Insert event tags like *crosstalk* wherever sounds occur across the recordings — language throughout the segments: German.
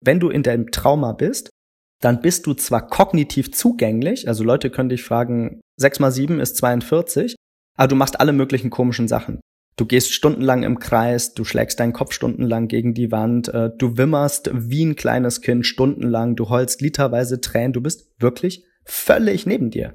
wenn du in deinem Trauma bist, dann bist du zwar kognitiv zugänglich, also Leute können dich fragen, 6 mal 7 ist 42, aber du machst alle möglichen komischen Sachen. Du gehst stundenlang im Kreis, du schlägst deinen Kopf stundenlang gegen die Wand, äh, du wimmerst wie ein kleines Kind stundenlang, du heulst literweise Tränen, du bist wirklich völlig neben dir.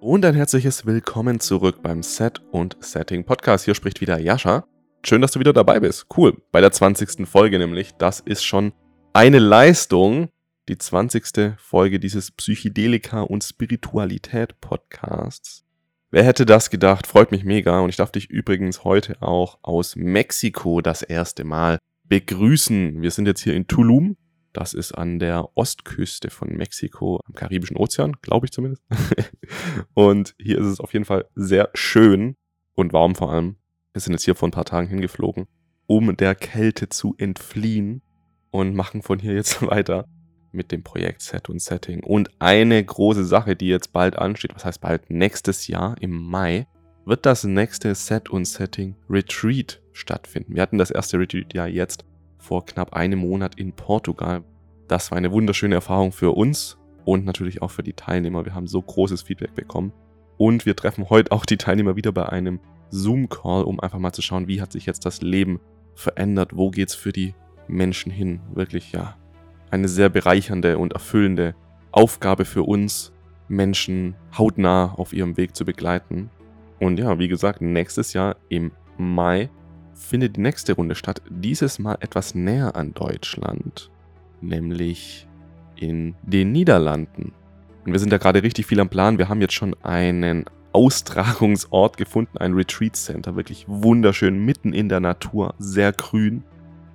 Und ein herzliches Willkommen zurück beim Set und Setting Podcast. Hier spricht wieder Jascha. Schön, dass du wieder dabei bist. Cool. Bei der 20. Folge nämlich. Das ist schon eine Leistung. Die 20. Folge dieses Psychedelika und Spiritualität Podcasts. Wer hätte das gedacht? Freut mich mega. Und ich darf dich übrigens heute auch aus Mexiko das erste Mal begrüßen. Wir sind jetzt hier in Tulum. Das ist an der Ostküste von Mexiko, am Karibischen Ozean, glaube ich zumindest. *laughs* und hier ist es auf jeden Fall sehr schön und warm vor allem. Wir sind jetzt hier vor ein paar Tagen hingeflogen, um der Kälte zu entfliehen und machen von hier jetzt *laughs* weiter mit dem Projekt Set und Setting. Und eine große Sache, die jetzt bald ansteht, was heißt bald nächstes Jahr im Mai, wird das nächste Set und Setting Retreat stattfinden. Wir hatten das erste Retreat ja jetzt vor knapp einem Monat in Portugal. Das war eine wunderschöne Erfahrung für uns und natürlich auch für die Teilnehmer. Wir haben so großes Feedback bekommen. Und wir treffen heute auch die Teilnehmer wieder bei einem Zoom-Call, um einfach mal zu schauen, wie hat sich jetzt das Leben verändert, wo geht es für die Menschen hin. Wirklich, ja, eine sehr bereichernde und erfüllende Aufgabe für uns, Menschen hautnah auf ihrem Weg zu begleiten. Und ja, wie gesagt, nächstes Jahr im Mai findet die nächste Runde statt. Dieses Mal etwas näher an Deutschland, nämlich in den Niederlanden. Und wir sind da gerade richtig viel am Plan. Wir haben jetzt schon einen Austragungsort gefunden, ein Retreat Center, wirklich wunderschön, mitten in der Natur, sehr grün.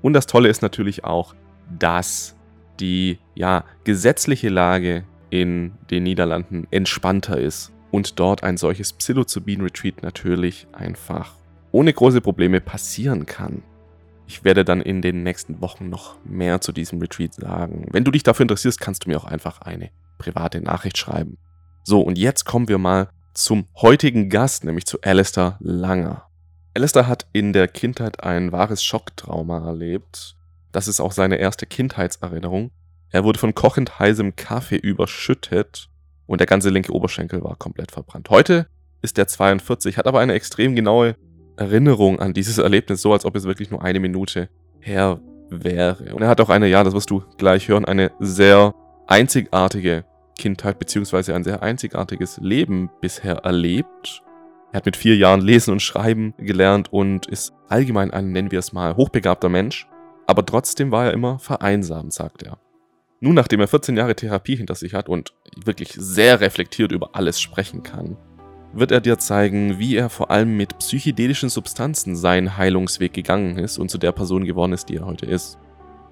Und das Tolle ist natürlich auch, dass die ja, gesetzliche Lage in den Niederlanden entspannter ist und dort ein solches Psilocybin Retreat natürlich einfach ohne große Probleme passieren kann. Ich werde dann in den nächsten Wochen noch mehr zu diesem Retreat sagen. Wenn du dich dafür interessierst, kannst du mir auch einfach eine private Nachricht schreiben. So, und jetzt kommen wir mal zum heutigen Gast, nämlich zu Alistair Langer. Alistair hat in der Kindheit ein wahres Schocktrauma erlebt. Das ist auch seine erste Kindheitserinnerung. Er wurde von kochend heißem Kaffee überschüttet und der ganze linke Oberschenkel war komplett verbrannt. Heute ist er 42, hat aber eine extrem genaue Erinnerung an dieses Erlebnis, so als ob es wirklich nur eine Minute her wäre. Und er hat auch eine, ja, das wirst du gleich hören, eine sehr einzigartige Kindheit beziehungsweise ein sehr einzigartiges Leben bisher erlebt. Er hat mit vier Jahren lesen und schreiben gelernt und ist allgemein ein, nennen wir es mal, hochbegabter Mensch. Aber trotzdem war er immer vereinsamt, sagt er. Nun, nachdem er 14 Jahre Therapie hinter sich hat und wirklich sehr reflektiert über alles sprechen kann, wird er dir zeigen, wie er vor allem mit psychedelischen Substanzen seinen Heilungsweg gegangen ist und zu der Person geworden ist, die er heute ist.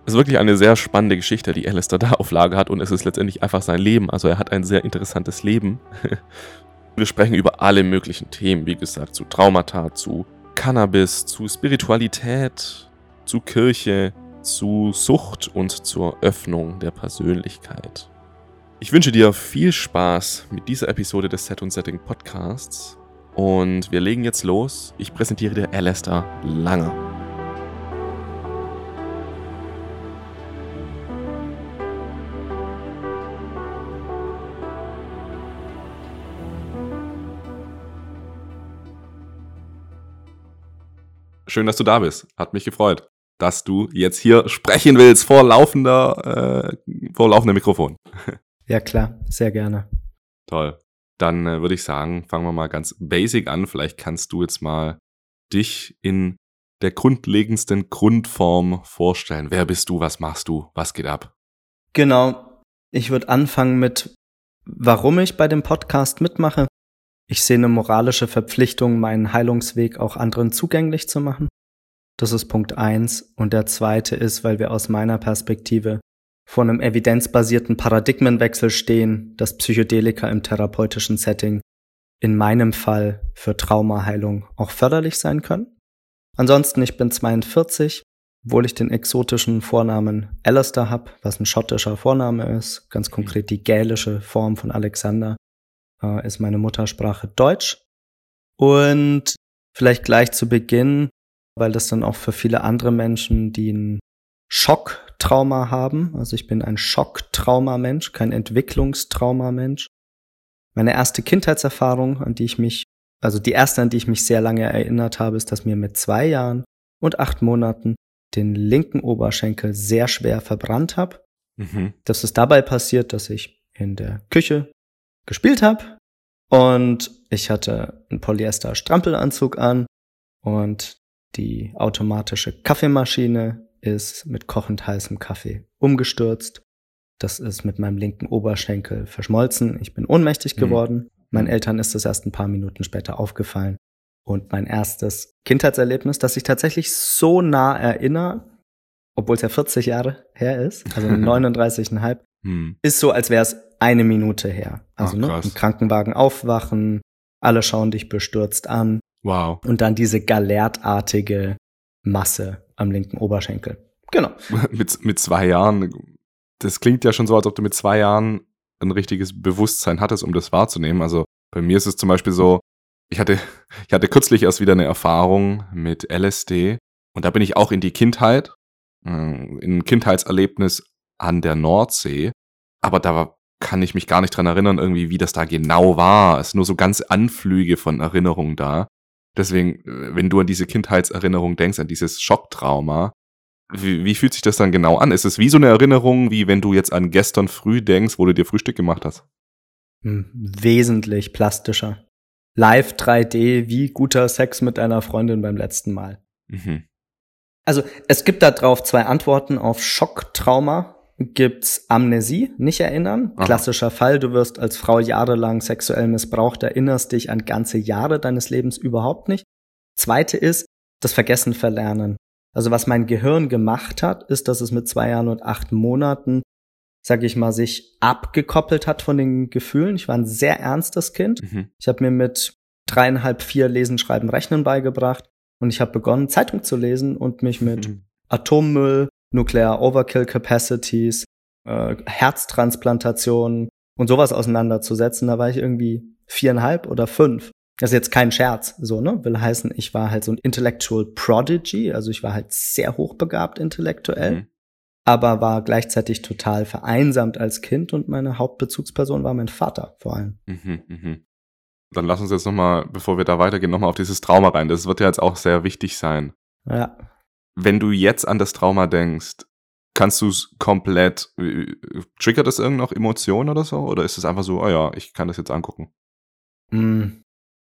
Es ist wirklich eine sehr spannende Geschichte, die Alistair da auf Lage hat und es ist letztendlich einfach sein Leben. Also er hat ein sehr interessantes Leben. *laughs* Wir sprechen über alle möglichen Themen, wie gesagt, zu Traumata, zu Cannabis, zu Spiritualität, zu Kirche, zu Sucht und zur Öffnung der Persönlichkeit. Ich wünsche dir viel Spaß mit dieser Episode des Set und Setting Podcasts und wir legen jetzt los. Ich präsentiere dir Alistair Langer. Schön, dass du da bist. Hat mich gefreut, dass du jetzt hier sprechen willst vor laufender, äh, vor laufendem Mikrofon. *laughs* Ja, klar, sehr gerne. Toll. Dann äh, würde ich sagen, fangen wir mal ganz basic an. Vielleicht kannst du jetzt mal dich in der grundlegendsten Grundform vorstellen. Wer bist du? Was machst du? Was geht ab? Genau. Ich würde anfangen mit, warum ich bei dem Podcast mitmache. Ich sehe eine moralische Verpflichtung, meinen Heilungsweg auch anderen zugänglich zu machen. Das ist Punkt eins. Und der zweite ist, weil wir aus meiner Perspektive vor einem evidenzbasierten Paradigmenwechsel stehen, dass Psychedelika im therapeutischen Setting in meinem Fall für Traumaheilung auch förderlich sein können. Ansonsten, ich bin 42, obwohl ich den exotischen Vornamen Alistair habe, was ein schottischer Vorname ist, ganz konkret die gälische Form von Alexander, äh, ist meine Muttersprache Deutsch. Und vielleicht gleich zu Beginn, weil das dann auch für viele andere Menschen, die ein Schocktrauma haben, also ich bin ein Schocktraumamensch, kein Entwicklungstraumamensch. Meine erste Kindheitserfahrung, an die ich mich, also die erste, an die ich mich sehr lange erinnert habe, ist, dass mir mit zwei Jahren und acht Monaten den linken Oberschenkel sehr schwer verbrannt habe. Mhm. Das ist dabei passiert, dass ich in der Küche gespielt habe und ich hatte einen Polyester-Strampelanzug an und die automatische Kaffeemaschine ist mit kochend heißem Kaffee umgestürzt. Das ist mit meinem linken Oberschenkel verschmolzen. Ich bin ohnmächtig mhm. geworden. Mhm. Meinen Eltern ist das erst ein paar Minuten später aufgefallen. Und mein erstes Kindheitserlebnis, das ich tatsächlich so nah erinnere, obwohl es ja 40 Jahre her ist, also *laughs* 39,5, hm. ist so, als wäre es eine Minute her. Also Ach, ne, im Krankenwagen aufwachen, alle schauen dich bestürzt an. Wow. Und dann diese galertartige Masse am linken Oberschenkel. Genau. *laughs* mit, mit zwei Jahren, das klingt ja schon so, als ob du mit zwei Jahren ein richtiges Bewusstsein hattest, um das wahrzunehmen. Also bei mir ist es zum Beispiel so, ich hatte, *laughs* ich hatte kürzlich erst wieder eine Erfahrung mit LSD und da bin ich auch in die Kindheit, äh, in ein Kindheitserlebnis an der Nordsee, aber da kann ich mich gar nicht dran erinnern, irgendwie, wie das da genau war. Es sind nur so ganz Anflüge von Erinnerungen da. Deswegen, äh, wenn du an diese Kindheitserinnerung denkst, an dieses Schocktrauma, wie, wie fühlt sich das dann genau an? Ist es wie so eine Erinnerung, wie wenn du jetzt an gestern früh denkst, wo du dir Frühstück gemacht hast? Hm, wesentlich plastischer live 3D wie guter Sex mit einer Freundin beim letzten Mal. Mhm. Also es gibt da drauf zwei Antworten auf Schocktrauma. Gibt's Amnesie, nicht erinnern. Aha. Klassischer Fall, du wirst als Frau jahrelang sexuell missbraucht, erinnerst dich an ganze Jahre deines Lebens überhaupt nicht. Zweite ist das Vergessen verlernen. Also was mein Gehirn gemacht hat, ist, dass es mit zwei Jahren und acht Monaten sag ich mal, sich abgekoppelt hat von den Gefühlen. Ich war ein sehr ernstes Kind. Mhm. Ich habe mir mit dreieinhalb, vier Lesen, Schreiben, Rechnen beigebracht und ich habe begonnen, Zeitung zu lesen und mich mit mhm. Atommüll, Nuclear Overkill Capacities, äh, Herztransplantationen und sowas auseinanderzusetzen. Da war ich irgendwie viereinhalb oder fünf. Das ist jetzt kein Scherz, so, ne? Will heißen, ich war halt so ein Intellectual Prodigy, also ich war halt sehr hochbegabt intellektuell. Mhm aber war gleichzeitig total vereinsamt als Kind und meine Hauptbezugsperson war mein Vater vor allem. Mhm, mhm. Dann lass uns jetzt nochmal, bevor wir da weitergehen, nochmal auf dieses Trauma rein. Das wird ja jetzt auch sehr wichtig sein. Ja. Wenn du jetzt an das Trauma denkst, kannst du es komplett, äh, triggert das irgend noch Emotionen oder so? Oder ist es einfach so, oh ja, ich kann das jetzt angucken? Mm.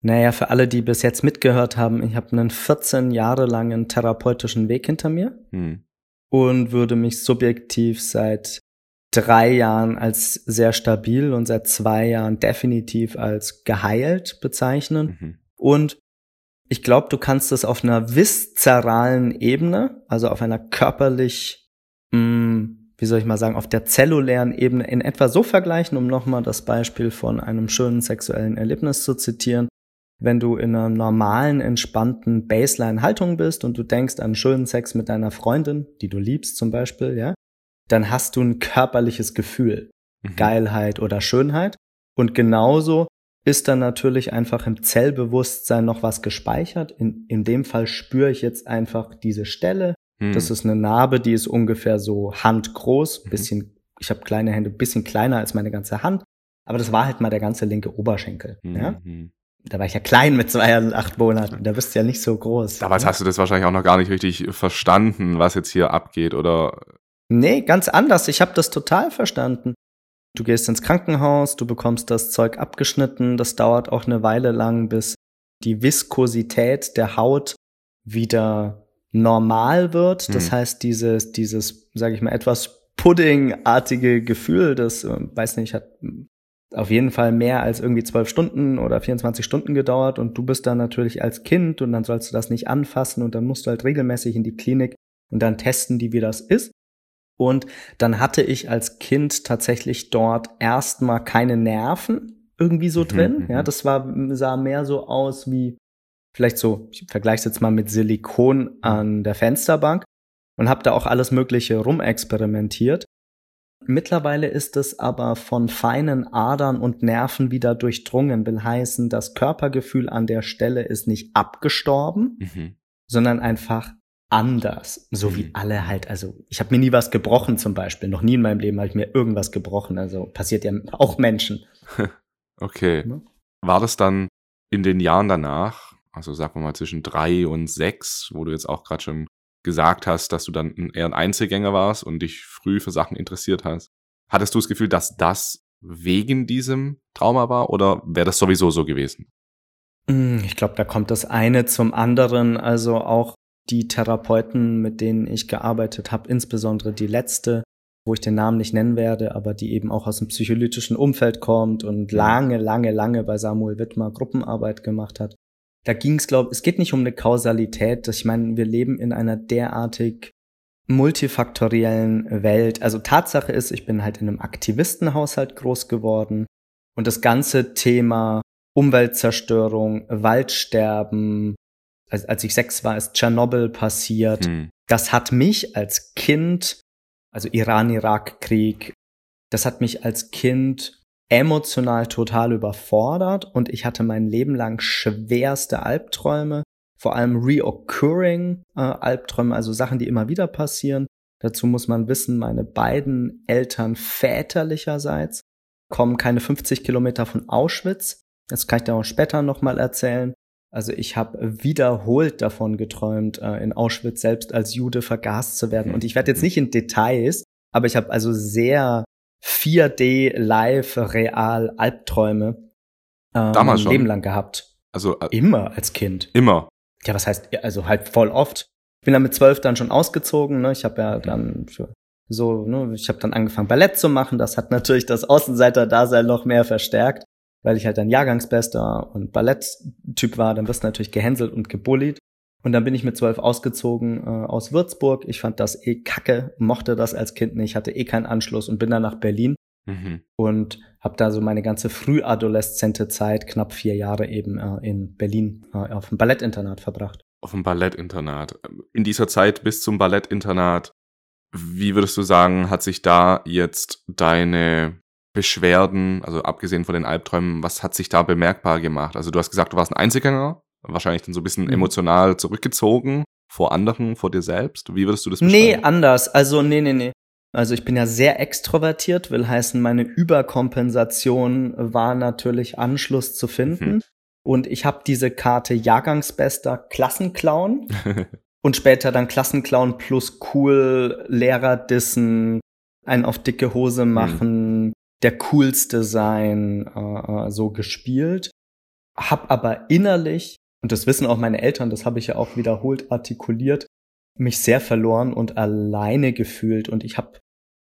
Naja, für alle, die bis jetzt mitgehört haben, ich habe einen 14 Jahre langen therapeutischen Weg hinter mir. Hm und würde mich subjektiv seit drei Jahren als sehr stabil und seit zwei Jahren definitiv als geheilt bezeichnen. Mhm. Und ich glaube, du kannst es auf einer viszeralen Ebene, also auf einer körperlich, mh, hm, wie soll ich mal sagen, auf der zellulären Ebene in etwa so vergleichen, um nochmal das Beispiel von einem schönen sexuellen Erlebnis zu zitieren wenn du in einer normalen, entspannten Baseline-Haltung bist und du denkst an schönen Sex mit deiner Freundin, die du liebst zum Beispiel, ja, dann hast du ein körperliches Gefühl, mhm. Geilheit oder Schönheit. Und genauso ist dann natürlich einfach im Zellbewusstsein noch was gespeichert. In, in dem Fall spüre ich jetzt einfach diese Stelle. Mhm. Das ist eine Narbe, die ist ungefähr so handgroß, mhm. bisschen, ich habe kleine Hände, bisschen kleiner als meine ganze Hand. Aber das war halt mal der ganze linke Oberschenkel. Ja? Mhm da war ich ja klein mit zwei und acht Monaten, da bist du ja nicht so groß. Damals ne? hast du das wahrscheinlich auch noch gar nicht richtig verstanden, was jetzt hier abgeht, oder? Nee, ganz anders. Ich habe das total verstanden. Du gehst ins Krankenhaus, du bekommst das Zeug abgeschnitten, das dauert auch eine Weile lang, bis die Viskosität der Haut wieder normal wird. Das hm. heißt, dieses, dieses, sage ich mal, etwas puddingartige Gefühl, das, äh, weiß nicht, hat auf jeden Fall mehr als irgendwie zwölf Stunden oder 24 Stunden gedauert und du bist dann natürlich als Kind und dann sollst du das nicht anfassen und dann musst du halt regelmäßig in die Klinik und dann testen die, wie das ist. Und dann hatte ich als Kind tatsächlich dort erstmal keine Nerven irgendwie so mhm, drin. Mhm, ja, das war, sah mehr so aus wie vielleicht so, ich vergleiche es jetzt mal mit Silikon an der Fensterbank und habe da auch alles Mögliche rumexperimentiert. Mittlerweile ist es aber von feinen Adern und Nerven wieder durchdrungen, will heißen, das Körpergefühl an der Stelle ist nicht abgestorben, mhm. sondern einfach anders, so wie mhm. alle halt. Also ich habe mir nie was gebrochen zum Beispiel. Noch nie in meinem Leben habe ich mir irgendwas gebrochen. Also passiert ja *laughs* auch Menschen. *laughs* okay. War das dann in den Jahren danach, also sagen wir mal zwischen drei und sechs, wo du jetzt auch gerade schon gesagt hast, dass du dann eher ein Einzelgänger warst und dich früh für Sachen interessiert hast, hattest du das Gefühl, dass das wegen diesem Trauma war oder wäre das sowieso so gewesen? Hm, ich glaube, da kommt das eine zum anderen. Also auch die Therapeuten, mit denen ich gearbeitet habe, insbesondere die letzte, wo ich den Namen nicht nennen werde, aber die eben auch aus dem psycholytischen Umfeld kommt und lange, lange, lange bei Samuel Wittmer Gruppenarbeit gemacht hat. Da ging es, glaube es geht nicht um eine Kausalität. Ich meine, wir leben in einer derartig multifaktoriellen Welt. Also Tatsache ist, ich bin halt in einem Aktivistenhaushalt groß geworden und das ganze Thema Umweltzerstörung, Waldsterben, als, als ich sechs war, ist Tschernobyl passiert. Hm. Das hat mich als Kind, also Iran-Irak-Krieg, das hat mich als Kind emotional total überfordert und ich hatte mein Leben lang schwerste Albträume, vor allem reoccurring äh, Albträume, also Sachen, die immer wieder passieren. Dazu muss man wissen, meine beiden Eltern väterlicherseits kommen keine 50 Kilometer von Auschwitz. Das kann ich dir auch später nochmal erzählen. Also ich habe wiederholt davon geträumt, äh, in Auschwitz selbst als Jude vergast zu werden. Und ich werde jetzt nicht in Details, aber ich habe also sehr 4D live real Albträume äh, Damals mein Leben lang gehabt. Also äh, immer als Kind. Immer. Ja, was heißt also halt voll oft. Ich bin dann mit zwölf dann schon ausgezogen. Ne? Ich habe ja dann für so, ne, ich habe dann angefangen Ballett zu machen. Das hat natürlich das Außenseiter-Dasein noch mehr verstärkt weil ich halt ein Jahrgangsbester und Balletttyp war, dann wirst du natürlich gehänselt und gebullied. Und dann bin ich mit zwölf ausgezogen äh, aus Würzburg. Ich fand das eh kacke, mochte das als Kind nicht, hatte eh keinen Anschluss und bin dann nach Berlin mhm. und habe da so meine ganze frühadoleszente Zeit, knapp vier Jahre eben äh, in Berlin äh, auf dem Ballettinternat verbracht. Auf dem Ballettinternat. In dieser Zeit bis zum Ballettinternat, wie würdest du sagen, hat sich da jetzt deine Beschwerden, also abgesehen von den Albträumen, was hat sich da bemerkbar gemacht? Also du hast gesagt, du warst ein Einzelgänger, wahrscheinlich dann so ein bisschen mhm. emotional zurückgezogen vor anderen, vor dir selbst. Wie würdest du das beschreiben? Nee, anders. Also nee, nee, nee. Also ich bin ja sehr extrovertiert, will heißen, meine Überkompensation war natürlich Anschluss zu finden. Mhm. Und ich habe diese Karte Jahrgangsbester Klassenclown *laughs* und später dann Klassenclown plus cool Lehrer dissen, einen auf dicke Hose mhm. machen, mhm der coolste sein, äh, äh, so gespielt. Hab aber innerlich, und das wissen auch meine Eltern, das habe ich ja auch wiederholt artikuliert, mich sehr verloren und alleine gefühlt. Und ich habe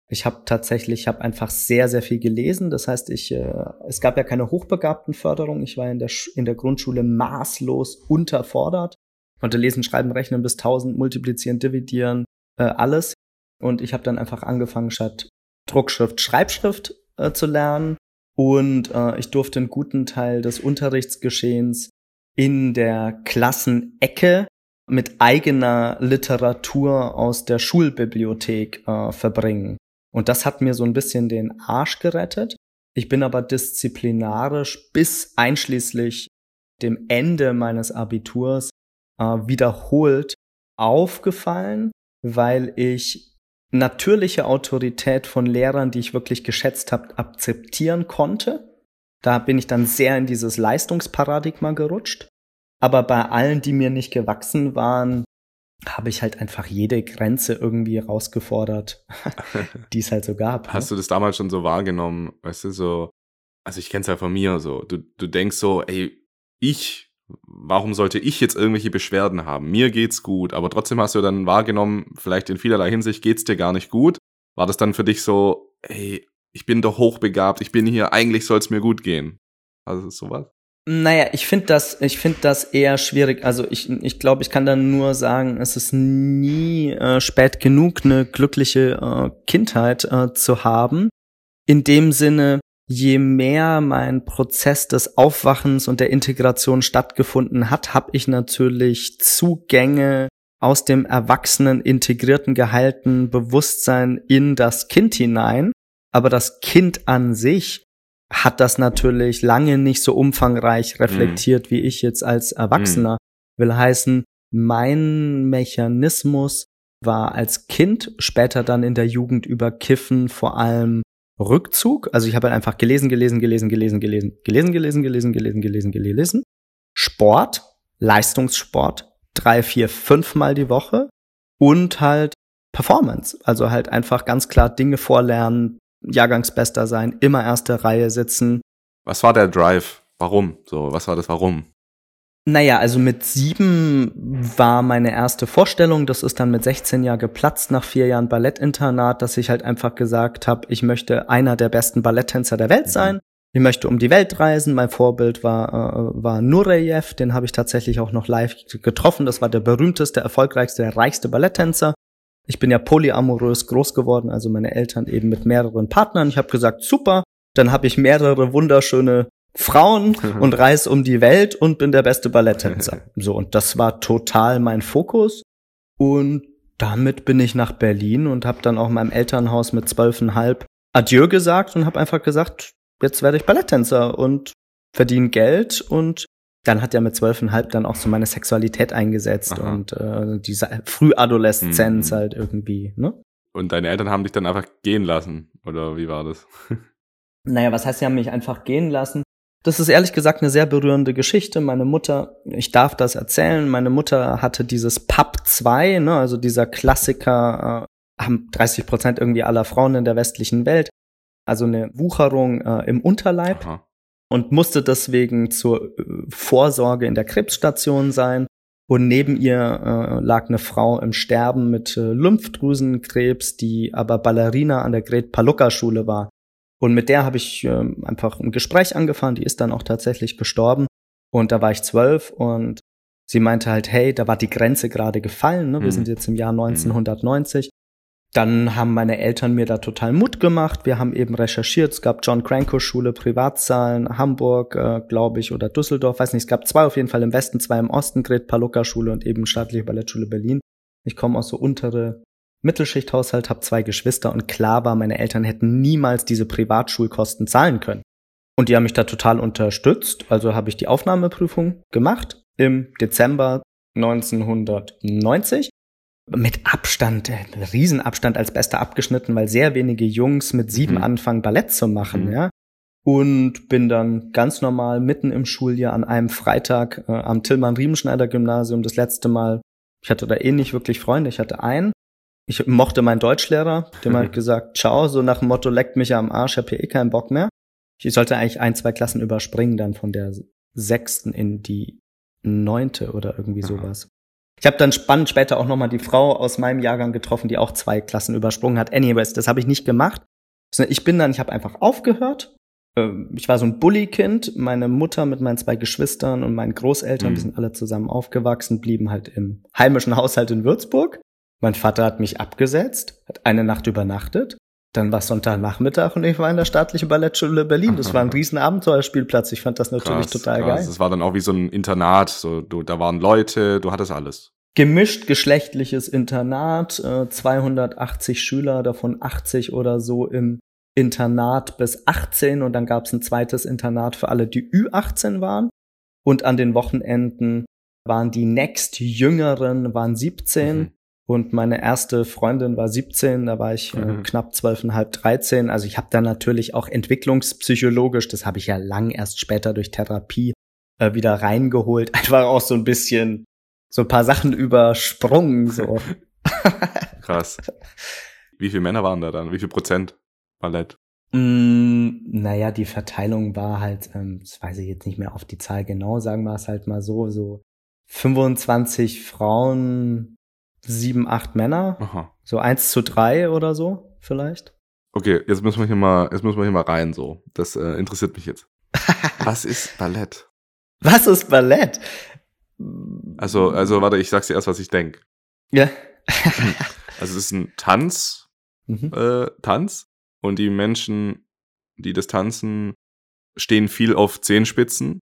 ich habe tatsächlich, ich habe einfach sehr, sehr viel gelesen. Das heißt, ich, äh, es gab ja keine hochbegabten Förderung. Ich war in der, in der Grundschule maßlos unterfordert. Konnte lesen, schreiben, rechnen bis 1000, multiplizieren, dividieren, äh, alles. Und ich habe dann einfach angefangen, statt Druckschrift, Schreibschrift äh, zu lernen. Und äh, ich durfte einen guten Teil des Unterrichtsgeschehens in der Klassenecke mit eigener Literatur aus der Schulbibliothek äh, verbringen. Und das hat mir so ein bisschen den Arsch gerettet. Ich bin aber disziplinarisch bis einschließlich dem Ende meines Abiturs äh, wiederholt aufgefallen, weil ich natürliche Autorität von Lehrern, die ich wirklich geschätzt habe, akzeptieren konnte. Da bin ich dann sehr in dieses Leistungsparadigma gerutscht. Aber bei allen, die mir nicht gewachsen waren, habe ich halt einfach jede Grenze irgendwie herausgefordert, *laughs* die es halt so gab. Ne? Hast ne? du das damals schon so wahrgenommen? Weißt du, so, also ich kenne es ja von mir so, du, du denkst so, ey, ich warum sollte ich jetzt irgendwelche Beschwerden haben? Mir geht's gut, aber trotzdem hast du dann wahrgenommen, vielleicht in vielerlei Hinsicht geht's dir gar nicht gut. War das dann für dich so, ey, ich bin doch hochbegabt, ich bin hier, eigentlich soll's mir gut gehen? Also sowas? Naja, ich finde das, ich finde das eher schwierig. Also ich, ich glaube, ich kann dann nur sagen, es ist nie äh, spät genug, eine glückliche äh, Kindheit äh, zu haben. In dem Sinne, je mehr mein Prozess des Aufwachens und der Integration stattgefunden hat, habe ich natürlich Zugänge aus dem erwachsenen, integrierten, geheilten Bewusstsein in das Kind hinein. Aber das Kind an sich hat das natürlich lange nicht so umfangreich reflektiert, mm. wie ich jetzt als Erwachsener. Mm. Will heißen, Mein Mechanismus war als Kind, später dann in der Jugend über Kiffen vor allem Rückzug. Also ich habe halt einfach gelesen, gelesen, gelesen, gelesen, gelesen, gelesen, gelesen, gelesen, gelesen, gelesen, gelesen. Sport, Leistungssport, drei, vier, fünfmal die Woche und halt Performance. Also halt einfach ganz klar Dinge vorlernen, Jahrgangsbester sein, immer erste Reihe sitzen. Was war der Drive? Warum? So, was war das Warum? Naja, also mit sieben war meine erste Vorstellung. Das ist dann mit 16 Jahren geplatzt nach vier Jahren Ballettinternat, dass ich halt einfach gesagt habe, ich möchte einer der besten Balletttänzer der Welt mhm. sein. Ich möchte um die Welt reisen. Mein Vorbild war, äh, war Nureyev. Den habe ich tatsächlich auch noch live getroffen. Das war der berühmteste, erfolgreichste, reichste Balletttänzer. Ich bin ja polyamorös groß geworden, also meine Eltern eben mit mehreren Partnern. Ich habe gesagt, super, dann habe ich mehrere wunderschöne Frauen und reise um die Welt und bin der beste Balletttänzer. *laughs* So, und das war total mein Fokus. Und damit bin ich nach Berlin und habe dann auch meinem Elternhaus mit zwölfeinhalb Adieu gesagt und habe einfach gesagt, jetzt werde ich Balletttänzer und verdiene Geld und dann hat er mit zwölfeinhalb dann auch so meine Sexualität eingesetzt Aha. und äh, diese Frühadoleszenz mhm. halt irgendwie, ne? Und deine Eltern haben dich dann einfach gehen lassen, oder wie war das? *laughs* naja, was heißt, sie haben mich einfach gehen lassen? Das ist ehrlich gesagt eine sehr berührende Geschichte. Meine Mutter, ich darf das erzählen, meine Mutter hatte dieses PAP 2, ne, also dieser Klassiker, äh, haben 30 Prozent irgendwie aller Frauen in der westlichen Welt, also eine Wucherung äh, im Unterleib. Aha und musste deswegen zur äh, Vorsorge in der Krebsstation sein. Und neben ihr äh, lag eine Frau im Sterben mit äh, Lymphdrüsenkrebs, die aber Ballerina an der Gret Palucca Schule war. Und mit der habe ich äh, einfach ein Gespräch angefangen. Die ist dann auch tatsächlich gestorben. Und da war ich zwölf und sie meinte halt, hey, da war die Grenze gerade gefallen. Ne? Wir mhm. sind jetzt im Jahr 1990. Dann haben meine Eltern mir da total Mut gemacht. Wir haben eben recherchiert. Es gab John Cranko Schule, Privatzahlen, Hamburg, äh, glaube ich, oder Düsseldorf, weiß nicht. Es gab zwei auf jeden Fall im Westen, zwei im Osten, Gret Palucca Schule und eben staatliche Ballettschule Berlin. Ich komme aus so untere Mittelschichthaushalt, habe zwei Geschwister und klar war, meine Eltern hätten niemals diese Privatschulkosten zahlen können. Und die haben mich da total unterstützt. Also habe ich die Aufnahmeprüfung gemacht im Dezember 1990 mit Abstand, äh, Riesenabstand als Bester abgeschnitten, weil sehr wenige Jungs mit sieben mhm. anfangen, Ballett zu machen, mhm. ja. Und bin dann ganz normal mitten im Schuljahr an einem Freitag äh, am Tillmann-Riemenschneider-Gymnasium das letzte Mal, ich hatte da eh nicht wirklich Freunde, ich hatte einen. Ich mochte meinen Deutschlehrer, dem hat gesagt, ciao, so nach dem Motto, leckt mich am Arsch, hab hier eh keinen Bock mehr. Ich sollte eigentlich ein, zwei Klassen überspringen, dann von der sechsten in die neunte oder irgendwie sowas. Ich habe dann spannend später auch nochmal die Frau aus meinem Jahrgang getroffen, die auch zwei Klassen übersprungen hat. Anyways, das habe ich nicht gemacht. Ich bin dann, ich habe einfach aufgehört. Ähm, ich war so ein Bully-Kind. Meine Mutter mit meinen zwei Geschwistern und meinen Großeltern, mhm. wir sind alle zusammen aufgewachsen, blieben halt im heimischen Haushalt in Würzburg. Mein Vater hat mich abgesetzt, hat eine Nacht übernachtet. Dann war Sonntagnachmittag und ich war in der staatlichen Ballettschule Berlin. Das war ein *laughs* riesen Abenteuerspielplatz. Ich fand das natürlich krass, total krass. geil. Das war dann auch wie so ein Internat. So, du, da waren Leute, du hattest alles. Gemischt geschlechtliches Internat, äh, 280 Schüler, davon 80 oder so im Internat bis 18 und dann gab es ein zweites Internat für alle, die Ü18 waren. Und an den Wochenenden waren die next Jüngeren, waren 17. Mhm. Und meine erste Freundin war 17, da war ich äh, mhm. knapp zwölfeinhalb, 13. Also ich habe da natürlich auch entwicklungspsychologisch, das habe ich ja lang erst später durch Therapie äh, wieder reingeholt, *laughs* einfach auch so ein bisschen so ein paar Sachen übersprungen. So. *laughs* Krass. Wie viele Männer waren da dann? Wie viel Prozent Ballett? Mm, naja, die Verteilung war halt, ähm, das weiß ich jetzt nicht mehr auf die Zahl genau, sagen wir es halt mal so, so 25 Frauen, sieben, acht Männer. Aha. So eins zu drei oder so, vielleicht. Okay, jetzt müssen wir hier mal, jetzt müssen wir hier mal rein, so. Das äh, interessiert mich jetzt. *laughs* Was ist Ballett? Was ist Ballett? Also, also, warte, ich sag's dir erst, was ich denk. Ja. *clears throat* also, es ist ein Tanz, mhm. äh, Tanz. Und die Menschen, die das tanzen, stehen viel auf Zehenspitzen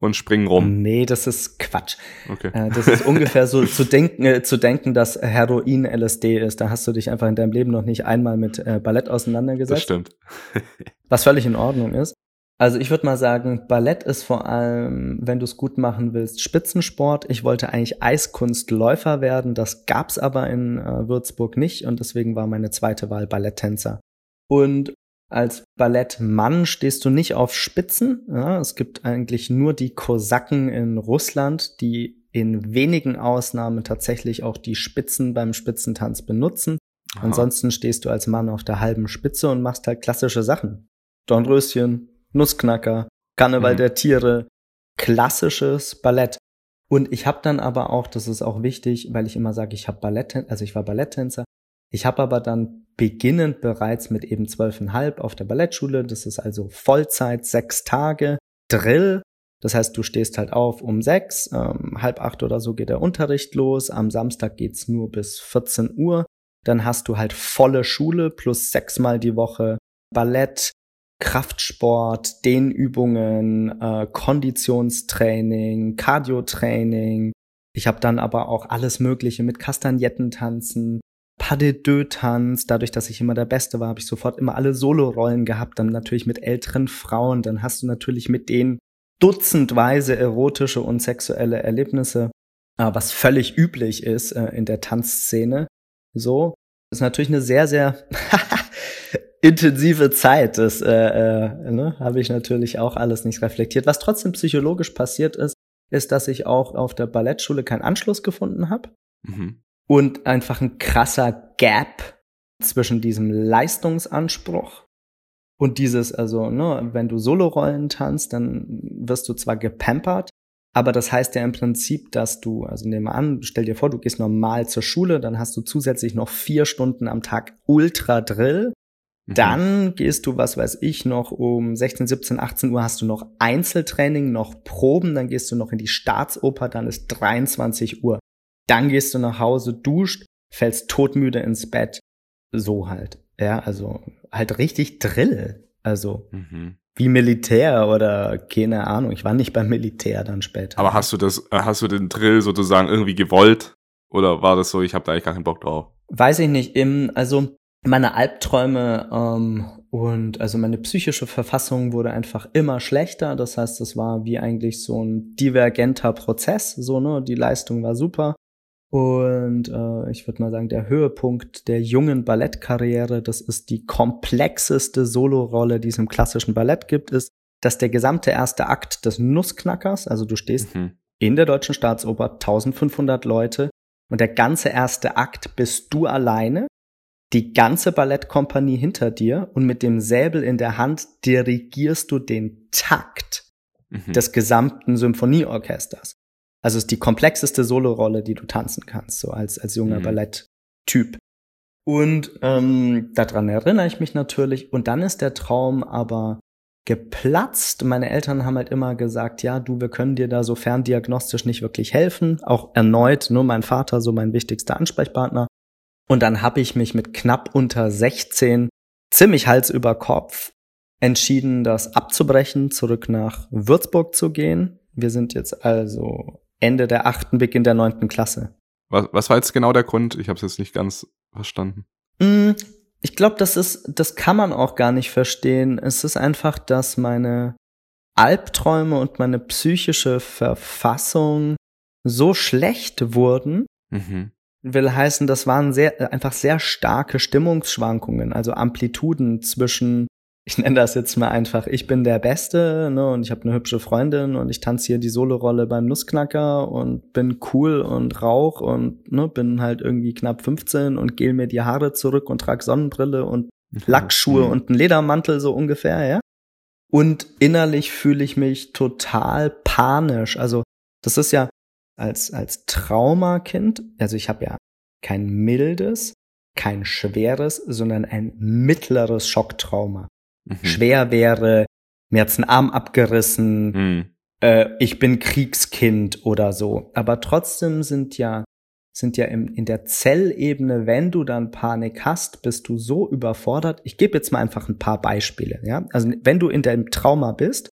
und springen rum. Nee, das ist Quatsch. Okay. Äh, das ist ungefähr so zu denken, äh, zu denken, dass Heroin LSD ist. Da hast du dich einfach in deinem Leben noch nicht einmal mit äh, Ballett auseinandergesetzt. Das stimmt. *laughs* was völlig in Ordnung ist. Also ich würde mal sagen, Ballett ist vor allem, wenn du es gut machen willst, Spitzensport. Ich wollte eigentlich Eiskunstläufer werden, das gab's aber in äh, Würzburg nicht und deswegen war meine zweite Wahl Balletttänzer. Und als Ballettmann stehst du nicht auf Spitzen. Ja, es gibt eigentlich nur die Kosaken in Russland, die in wenigen Ausnahmen tatsächlich auch die Spitzen beim Spitzentanz benutzen. Aha. Ansonsten stehst du als Mann auf der halben Spitze und machst halt klassische Sachen. Dornröschen, Nussknacker, Karneval mhm. der Tiere, klassisches Ballett. Und ich habe dann aber auch, das ist auch wichtig, weil ich immer sage, ich habe Ballett, also ich war Balletttänzer. Ich habe aber dann beginnend bereits mit eben zwölfeinhalb auf der Ballettschule, das ist also Vollzeit, sechs Tage, Drill. Das heißt, du stehst halt auf um sechs, ähm, halb acht oder so geht der Unterricht los. Am Samstag geht's nur bis 14 Uhr. Dann hast du halt volle Schule plus sechsmal die Woche Ballett, Kraftsport, Dehnübungen, äh, Konditionstraining, Cardiotraining. Ich habe dann aber auch alles Mögliche mit Kastagnettentanzen, Pas de deux Tanz. Dadurch, dass ich immer der Beste war, habe ich sofort immer alle Solorollen gehabt. Dann natürlich mit älteren Frauen. Dann hast du natürlich mit denen dutzendweise erotische und sexuelle Erlebnisse, was völlig üblich ist äh, in der Tanzszene. So ist natürlich eine sehr, sehr *laughs* intensive Zeit. Das äh, äh, ne, habe ich natürlich auch alles nicht reflektiert. Was trotzdem psychologisch passiert ist, ist, dass ich auch auf der Ballettschule keinen Anschluss gefunden habe mhm. Und einfach ein krasser Gap zwischen diesem Leistungsanspruch und dieses, also, ne, wenn du Solorollen tanzt, dann wirst du zwar gepampert, aber das heißt ja im Prinzip, dass du, also nehmen wir an, stell dir vor, du gehst normal zur Schule, dann hast du zusätzlich noch vier Stunden am Tag Ultra Drill Mhm. Dann gehst du, was weiß ich, noch um 16, 17, 18 Uhr hast du noch Einzeltraining, noch Proben, dann gehst du noch in die Staatsoper, dann ist 23 Uhr. Dann gehst du nach Hause, duscht, fällst todmüde ins Bett. So halt. Ja, also halt richtig Drill. Also mhm. wie Militär oder keine Ahnung. Ich war nicht beim Militär dann später. Aber hast du das, äh, hast du den Drill sozusagen irgendwie gewollt? Oder war das so, ich habe da eigentlich gar keinen Bock drauf? Weiß ich nicht. Im, also meine Albträume ähm, und also meine psychische Verfassung wurde einfach immer schlechter. Das heißt, es war wie eigentlich so ein divergenter Prozess. So ne, die Leistung war super und äh, ich würde mal sagen, der Höhepunkt der jungen Ballettkarriere, das ist die komplexeste Solorolle, die es im klassischen Ballett gibt, ist, dass der gesamte erste Akt des Nussknackers, also du stehst mhm. in der Deutschen Staatsoper, 1500 Leute und der ganze erste Akt bist du alleine die ganze Ballettkompanie hinter dir und mit dem Säbel in der Hand dirigierst du den Takt mhm. des gesamten Symphonieorchesters. Also ist die komplexeste Solorolle, die du tanzen kannst, so als, als junger mhm. Balletttyp. Und ähm, daran erinnere ich mich natürlich. Und dann ist der Traum aber geplatzt. Meine Eltern haben halt immer gesagt, ja, du, wir können dir da so ferndiagnostisch nicht wirklich helfen. Auch erneut, nur mein Vater, so mein wichtigster Ansprechpartner. Und dann habe ich mich mit knapp unter 16 ziemlich Hals über Kopf entschieden, das abzubrechen, zurück nach Würzburg zu gehen. Wir sind jetzt also Ende der achten, Beginn der neunten Klasse. Was, was war jetzt genau der Grund? Ich habe es jetzt nicht ganz verstanden. Mm, ich glaube, das ist, das kann man auch gar nicht verstehen. Es ist einfach, dass meine Albträume und meine psychische Verfassung so schlecht wurden, mhm will heißen, das waren sehr, einfach sehr starke Stimmungsschwankungen, also Amplituden zwischen, ich nenne das jetzt mal einfach, ich bin der Beste, ne, und ich habe eine hübsche Freundin und ich tanze hier die Solorolle beim Nussknacker und bin cool und rauch und ne, bin halt irgendwie knapp 15 und gel mir die Haare zurück und trag Sonnenbrille und mhm. Lackschuhe mhm. und einen Ledermantel so ungefähr, ja. Und innerlich fühle ich mich total panisch. Also das ist ja, als, als Traumakind, also ich habe ja kein mildes, kein schweres, sondern ein mittleres Schocktrauma. Mhm. Schwer wäre, mir hat's einen Arm abgerissen, mhm. äh, ich bin Kriegskind oder so. Aber trotzdem sind ja sind ja im, in der Zellebene, wenn du dann Panik hast, bist du so überfordert. Ich gebe jetzt mal einfach ein paar Beispiele. Ja, also wenn du in deinem Trauma bist,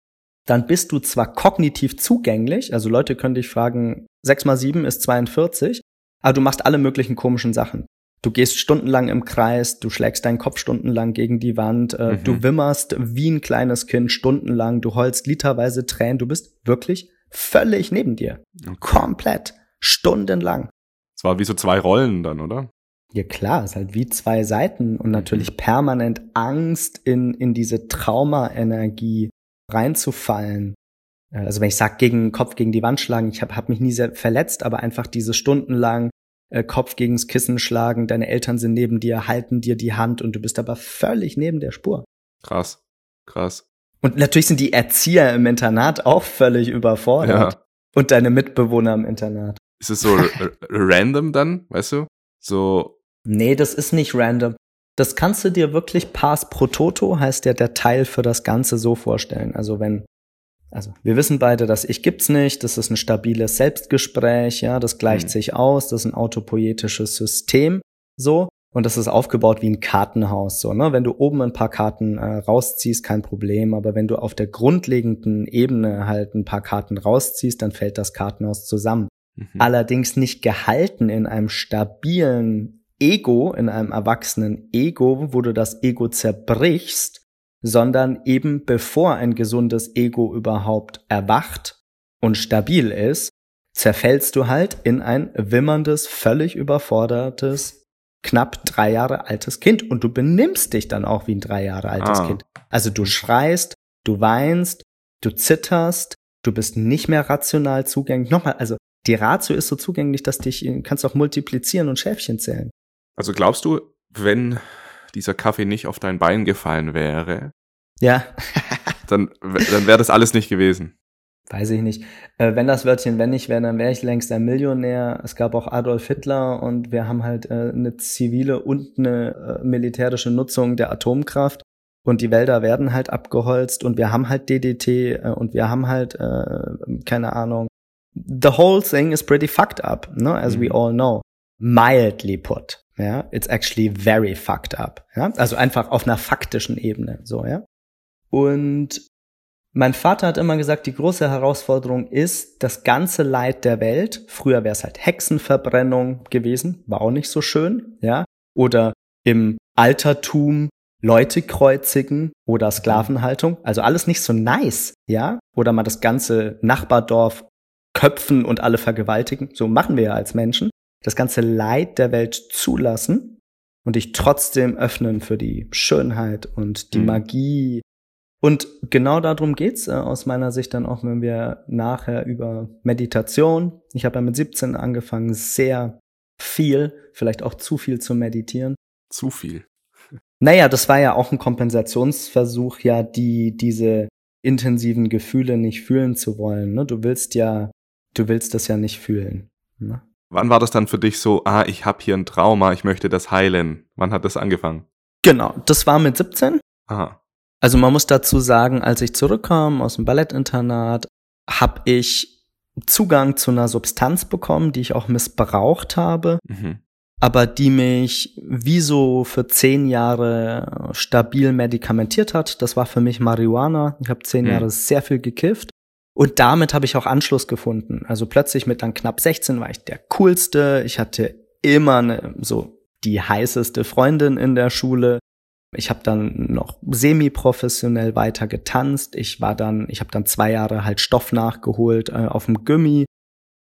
dann bist du zwar kognitiv zugänglich, also Leute können dich fragen, 6 mal 7 ist 42, aber du machst alle möglichen komischen Sachen. Du gehst stundenlang im Kreis, du schlägst deinen Kopf stundenlang gegen die Wand, äh, mhm. du wimmerst wie ein kleines Kind stundenlang, du heulst literweise Tränen, du bist wirklich völlig neben dir. Okay. Komplett. Stundenlang. Es war wie so zwei Rollen dann, oder? Ja klar, ist halt wie zwei Seiten und natürlich mhm. permanent Angst in, in diese Trauma-Energie reinzufallen. Äh, also wenn ich sag gegen den Kopf gegen die Wand schlagen, ich habe hab mich nie sehr verletzt, aber einfach diese stundenlang äh, Kopf gegens Kissen schlagen, deine Eltern sind neben dir, halten dir die Hand und du bist aber völlig neben der Spur. Krass, krass. Und natürlich sind die Erzieher im Internat auch völlig überfordert. Ja. Und deine Mitbewohner im Internat. Ist es so random dann, weißt du? So. Nee, das ist nicht random. Das kannst du dir wirklich Pass pro Toto, heißt ja der Teil für das Ganze so vorstellen. Also wenn also wir wissen beide, dass ich gibt's nicht, das ist ein stabiles Selbstgespräch, ja, das gleicht mhm. sich aus, das ist ein autopoietisches System, so. Und das ist aufgebaut wie ein Kartenhaus, so, ne? Wenn du oben ein paar Karten äh, rausziehst, kein Problem, aber wenn du auf der grundlegenden Ebene halt ein paar Karten rausziehst, dann fällt das Kartenhaus zusammen. Mhm. Allerdings nicht gehalten in einem stabilen Ego, in einem erwachsenen Ego, wo du das Ego zerbrichst, sondern eben bevor ein gesundes Ego überhaupt erwacht und stabil ist, zerfällst du halt in ein wimmerndes, völlig überfordertes, knapp drei Jahre altes Kind und du benimmst dich dann auch wie ein drei Jahre altes ah. Kind. Also du schreist, du weinst, du zitterst, du bist nicht mehr rational zugänglich. Nochmal, also die Ratio ist so zugänglich, dass dich kannst auch multiplizieren und Schäfchen zählen. Also glaubst du, wenn dieser Kaffee nicht auf dein Bein gefallen wäre, ja. *laughs* dann, dann wäre das alles nicht gewesen. Weiß ich nicht. Äh, wenn das Wörtchen wenn nicht wäre, dann wäre ich längst ein Millionär. Es gab auch Adolf Hitler und wir haben halt äh, eine zivile und eine äh, militärische Nutzung der Atomkraft. Und die Wälder werden halt abgeholzt und wir haben halt DDT äh, und wir haben halt, äh, keine Ahnung. The whole thing is pretty fucked up, ne? as mhm. we all know. Mildly put. Ja, it's actually very fucked up. Ja, also einfach auf einer faktischen Ebene, so, ja. Und mein Vater hat immer gesagt, die große Herausforderung ist das ganze Leid der Welt. Früher wäre es halt Hexenverbrennung gewesen, war auch nicht so schön, ja. Oder im Altertum Leute kreuzigen oder Sklavenhaltung. Also alles nicht so nice, ja. Oder mal das ganze Nachbardorf köpfen und alle vergewaltigen. So machen wir ja als Menschen. Das ganze Leid der Welt zulassen und dich trotzdem öffnen für die Schönheit und die mhm. Magie und genau darum geht's äh, aus meiner Sicht dann auch, wenn wir nachher über Meditation, ich habe ja mit 17 angefangen, sehr viel, vielleicht auch zu viel zu meditieren. Zu viel. Naja, das war ja auch ein Kompensationsversuch, ja, die diese intensiven Gefühle nicht fühlen zu wollen. Ne? Du willst ja, du willst das ja nicht fühlen. Ne? Wann war das dann für dich so, ah, ich habe hier ein Trauma, ich möchte das heilen? Wann hat das angefangen? Genau, das war mit 17. Aha. Also man muss dazu sagen, als ich zurückkam aus dem Ballettinternat, habe ich Zugang zu einer Substanz bekommen, die ich auch missbraucht habe, mhm. aber die mich wie so für zehn Jahre stabil medikamentiert hat. Das war für mich Marihuana. Ich habe zehn mhm. Jahre sehr viel gekifft. Und damit habe ich auch Anschluss gefunden. Also plötzlich mit dann knapp 16 war ich der coolste. Ich hatte immer eine, so die heißeste Freundin in der Schule. Ich habe dann noch semi-professionell weiter getanzt. Ich war dann, ich habe dann zwei Jahre halt Stoff nachgeholt äh, auf dem Gummi,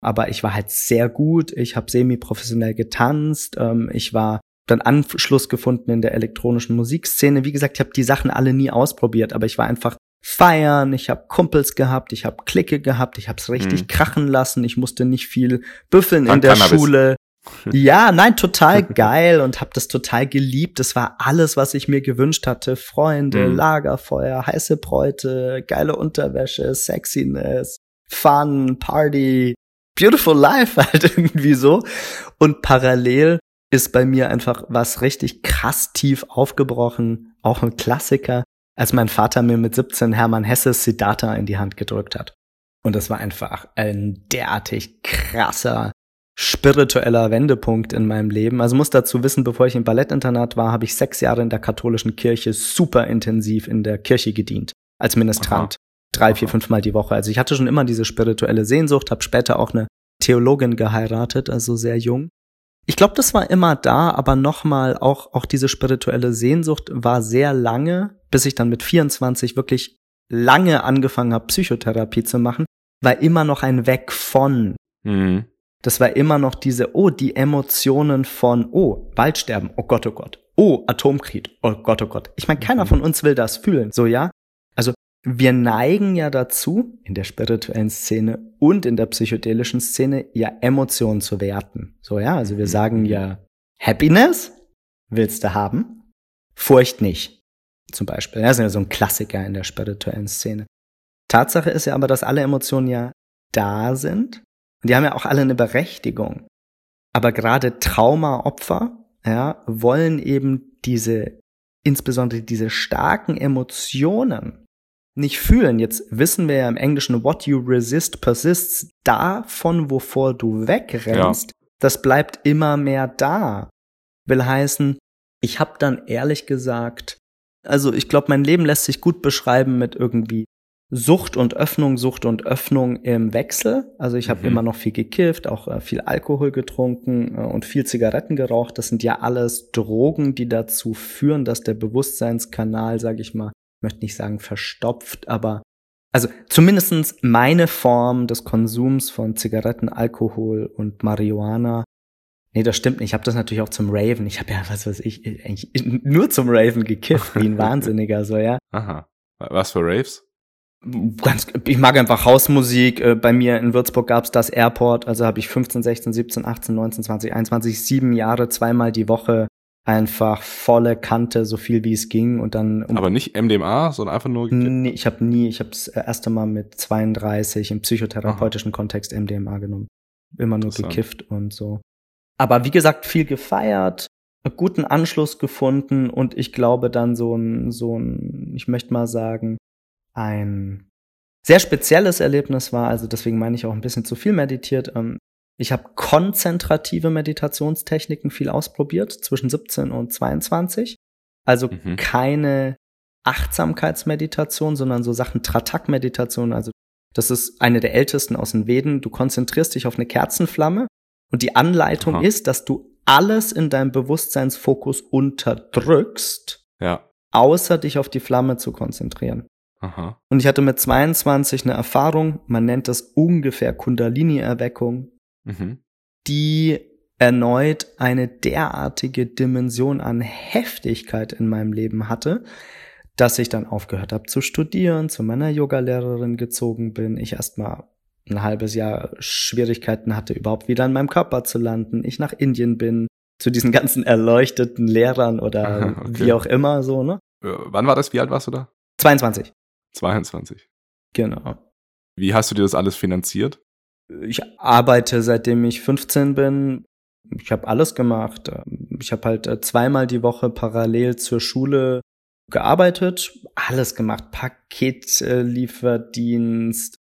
aber ich war halt sehr gut. Ich habe semi-professionell getanzt. Ähm, ich war dann Anschluss gefunden in der elektronischen Musikszene. Wie gesagt, ich habe die Sachen alle nie ausprobiert, aber ich war einfach feiern, ich habe Kumpels gehabt, ich habe Clique gehabt, ich habe es richtig mhm. krachen lassen, ich musste nicht viel büffeln Dann in der Cannabis. Schule. *laughs* Ja, nein, total *laughs* geil und habe das total geliebt. Das war alles, was ich mir gewünscht hatte. Freunde, mhm. Lagerfeuer, heiße Bräute, geile Unterwäsche, Sexiness, Fun, Party, beautiful life *laughs* halt irgendwie so. Und parallel ist bei mir einfach was richtig krass tief aufgebrochen, auch ein Klassiker, als mein Vater mir mit 17 Hermann Hesses Siddhartha in die Hand gedrückt hat. Und das war einfach ein derartig krasser spiritueller Wendepunkt in meinem Leben. Also muss dazu wissen, bevor ich im Ballettinternat war, habe ich sechs Jahre in der katholischen Kirche super intensiv in der Kirche gedient. Als Ministrant. Aha. Drei, vier, fünf Mal die Woche. Also ich hatte schon immer diese spirituelle Sehnsucht, habe später auch eine Theologin geheiratet, also sehr jung. Ich glaube, das war immer da, aber nochmal auch, auch diese spirituelle Sehnsucht war sehr lange, bis ich dann mit 24 wirklich lange angefangen habe, Psychotherapie zu machen, war immer noch ein Weg von. Mhm. Das war immer noch diese, oh, die Emotionen von, oh, Waldsterben, oh Gott, oh Gott, oh, Atomkrieg, oh Gott, oh Gott. Ich meine, keiner mhm. von uns will das fühlen, so ja. Wir neigen ja dazu, in der spirituellen Szene und in der psychedelischen Szene, ja Emotionen zu werten. So ja, also wir mhm. sagen ja Happiness willst du haben, Furcht nicht. Zum Beispiel. Das ist ja so ein Klassiker in der spirituellen Szene. Tatsache ist ja aber, dass alle Emotionen ja da sind und die haben ja auch alle eine Berechtigung. Aber gerade Traumaopfer, ja, wollen eben diese, insbesondere diese starken Emotionen nicht fühlen. Jetzt wissen wir ja im Englischen, what you resist persists, davon, wovor du wegrennst, ja. das bleibt immer mehr da. Will heißen, ich habe dann ehrlich gesagt, also ich glaube, mein Leben lässt sich gut beschreiben mit irgendwie Sucht und Öffnung, Sucht und Öffnung im Wechsel. Also ich habe mhm. immer noch viel gekifft, auch äh, viel Alkohol getrunken äh, und viel Zigaretten geraucht. Das sind ja alles Drogen, die dazu führen, dass der Bewusstseinskanal, sage ich mal, möchte nicht sagen verstopft, aber also zumindestens meine Form des Konsums von Zigaretten, Alkohol und Marihuana. Nee, das stimmt nicht. Ich habe das natürlich auch zum Raven. Ich habe ja, was weiß ich, eigentlich nur zum Raven gekifft, wie ein *laughs* Wahnsinniger, so, ja. Aha. Was für Raves? Ganz, ich mag einfach Hausmusik. Äh, bei mir in Würzburg gab's das Airport, also habe ich 15, 16, 17, 18, 19, 20, 21, sieben Jahre, zweimal die Woche einfach volle Kante, so viel wie es ging und dann. Um Aber nicht MDMA, sondern einfach nur. Nee, ich habe nie, ich habe das erste Mal mit 32 im psychotherapeutischen Aha. Kontext MDMA genommen. Immer nur gekifft und so. Aber wie gesagt, viel gefeiert, guten Anschluss gefunden und ich glaube dann so ein, so ein, ich möchte mal sagen, ein sehr spezielles Erlebnis war, also deswegen meine ich auch ein bisschen zu viel meditiert. Ähm, ich habe konzentrative Meditationstechniken viel ausprobiert, zwischen 17 und 22. Also mhm. keine Achtsamkeitsmeditation, sondern so Sachen Tratak-Meditation. Also das ist eine der ältesten aus den Veden. Du konzentrierst dich auf eine Kerzenflamme und die Anleitung Aha. ist, dass du alles in deinem Bewusstseinsfokus unterdrückst, ja. außer dich auf die Flamme zu konzentrieren. Aha. Und ich hatte mit 22 eine Erfahrung, man nennt das ungefähr Kundalini-Erweckung mhm. die erneut eine derartige Dimension an Heftigkeit in meinem Leben hatte, dass ich dann aufgehört habe zu studieren, zu meiner Yogalehrerin gezogen bin, ich erstmal ein halbes Jahr Schwierigkeiten hatte, überhaupt wieder in meinem Körper zu landen, ich nach Indien bin, zu diesen ganzen erleuchteten Lehrern oder *laughs* okay. wie auch immer so, ne? Äh, wann war das? Wie alt warst du da? 22. 22. Genau. Wie hast du dir das alles finanziert? Ich arbeite seitdem ich 15 bin. Ich habe alles gemacht. Ich habe halt äh, zweimal die Woche parallel zur Schule gearbeitet, alles gemacht, Paketlieferdienst,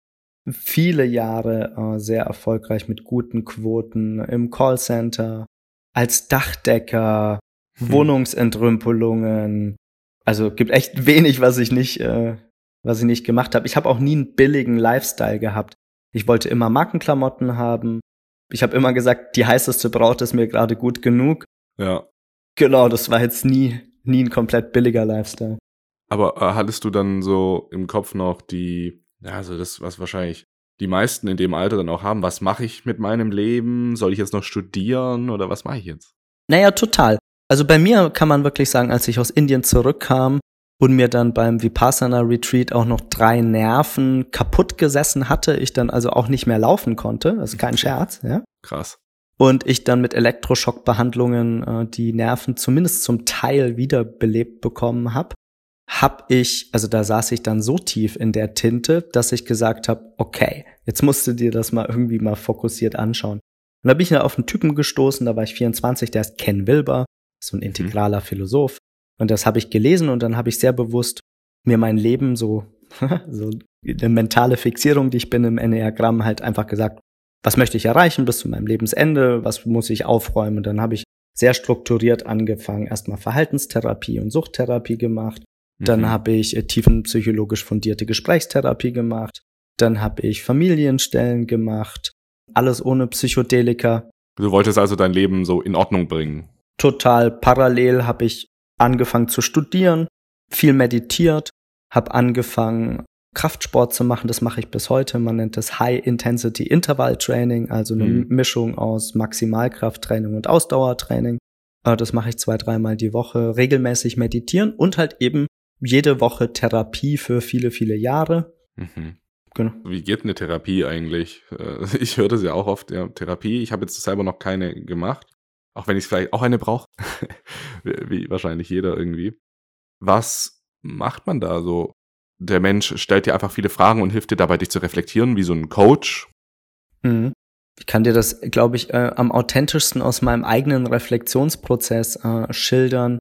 viele Jahre äh, sehr erfolgreich mit guten Quoten im Callcenter, als Dachdecker, hm. Wohnungsentrümpelungen. Also gibt echt wenig, was ich nicht, äh, was ich nicht gemacht habe. Ich habe auch nie einen billigen Lifestyle gehabt. Ich wollte immer Markenklamotten haben. Ich habe immer gesagt, die heißeste Braut ist mir gerade gut genug. Ja. Genau, das war jetzt nie, nie ein komplett billiger Lifestyle. Aber äh, hattest du dann so im Kopf noch die, ja, also das, was wahrscheinlich die meisten in dem Alter dann auch haben, was mache ich mit meinem Leben? Soll ich jetzt noch studieren oder was mache ich jetzt? Naja, total. Also bei mir kann man wirklich sagen, als ich aus Indien zurückkam, und mir dann beim Vipassana Retreat auch noch drei Nerven kaputt gesessen hatte, ich dann also auch nicht mehr laufen konnte, das ist kein Scherz, ja. Krass. Und ich dann mit Elektroschockbehandlungen äh, die Nerven zumindest zum Teil wiederbelebt bekommen habe, hab ich, also da saß ich dann so tief in der Tinte, dass ich gesagt habe, okay, jetzt musst du dir das mal irgendwie mal fokussiert anschauen. Und da bin ich dann auf einen Typen gestoßen, da war ich 24, der ist Ken Wilber, so ein mhm. integraler mhm. Philosoph. Und das habe ich gelesen und dann habe ich sehr bewusst mir mein Leben so, *laughs* so eine mentale Fixierung, die ich bin im Enneagramm, halt einfach gesagt, was möchte ich erreichen bis zu meinem Lebensende, was muss ich aufräumen. Und dann habe ich sehr strukturiert angefangen, erstmal Verhaltenstherapie und Suchttherapie gemacht. Dann mhm. habe ich äh, tiefenpsychologisch fundierte Gesprächstherapie gemacht. Dann habe ich Familienstellen gemacht. Alles ohne Psychedelika. Du wolltest also dein Leben so in Ordnung bringen. Total parallel habe ich angefangen zu studieren, viel meditiert, habe angefangen Kraftsport zu machen. Das mache ich bis heute. Man nennt das High Intensity Interval Training, also eine mhm. Mischung aus Maximalkrafttraining und Ausdauertraining. Äh, das mache ich zwei, dreimal die Woche. Regelmäßig meditieren und halt eben jede Woche Therapie für viele, viele Jahre. Mhm. Genau. Wie geht eine Therapie eigentlich? Äh, *laughs* ich höre das ja auch oft, ja, Therapie. Ich habe jetzt selber noch keine gemacht. Auch wenn ich vielleicht auch eine brauche. *laughs* Wie wahrscheinlich jeder irgendwie. Was macht man da so? Der Mensch stellt dir einfach viele Fragen und hilft dir dabei, dich zu reflektieren, wie so ein Coach. Mhm. Ich kann dir das, glaube ich, äh, am authentischsten aus meinem eigenen Reflexionsprozess äh, schildern.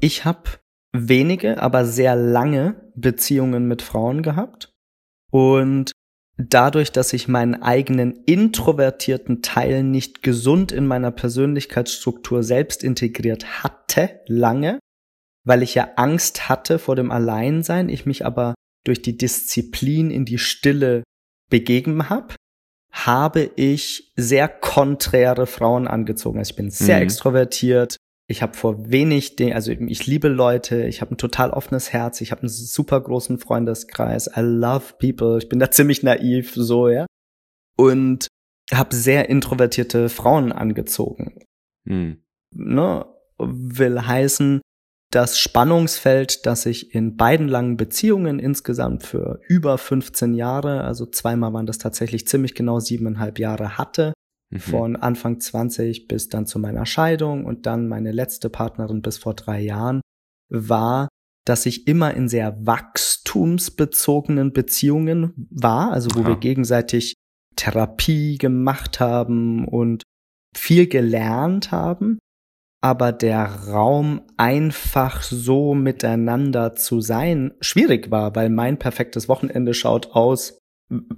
Ich habe wenige, aber sehr lange Beziehungen mit Frauen gehabt. Und dadurch, dass ich meinen eigenen introvertierten Teil nicht gesund in meiner Persönlichkeitsstruktur selbst integriert hatte, lange, weil ich ja Angst hatte vor dem Alleinsein, ich mich aber durch die Disziplin in die Stille begeben habe, habe ich sehr konträre Frauen angezogen. Also ich bin sehr mhm. extrovertiert, ich habe vor wenig, Dingen, also ich liebe Leute, ich habe ein total offenes Herz, ich habe einen super großen Freundeskreis, I love people, ich bin da *laughs* ziemlich naiv, so, ja. Und habe sehr introvertierte Frauen angezogen. Hm. Ne? Will heißen, das Spannungsfeld, das ich in beiden langen Beziehungen insgesamt für über 15 Jahre, also zweimal waren das tatsächlich ziemlich genau siebeneinhalb Jahre hatte, Mhm. Von Anfang 20 bis dann zu meiner Scheidung und dann meine letzte Partnerin bis vor drei Jahren war, dass ich immer in sehr wachstumsbezogenen Beziehungen war, also wo Aha. wir gegenseitig Therapie gemacht haben und viel gelernt haben, aber der Raum einfach so miteinander zu sein schwierig war, weil mein perfektes Wochenende schaut aus,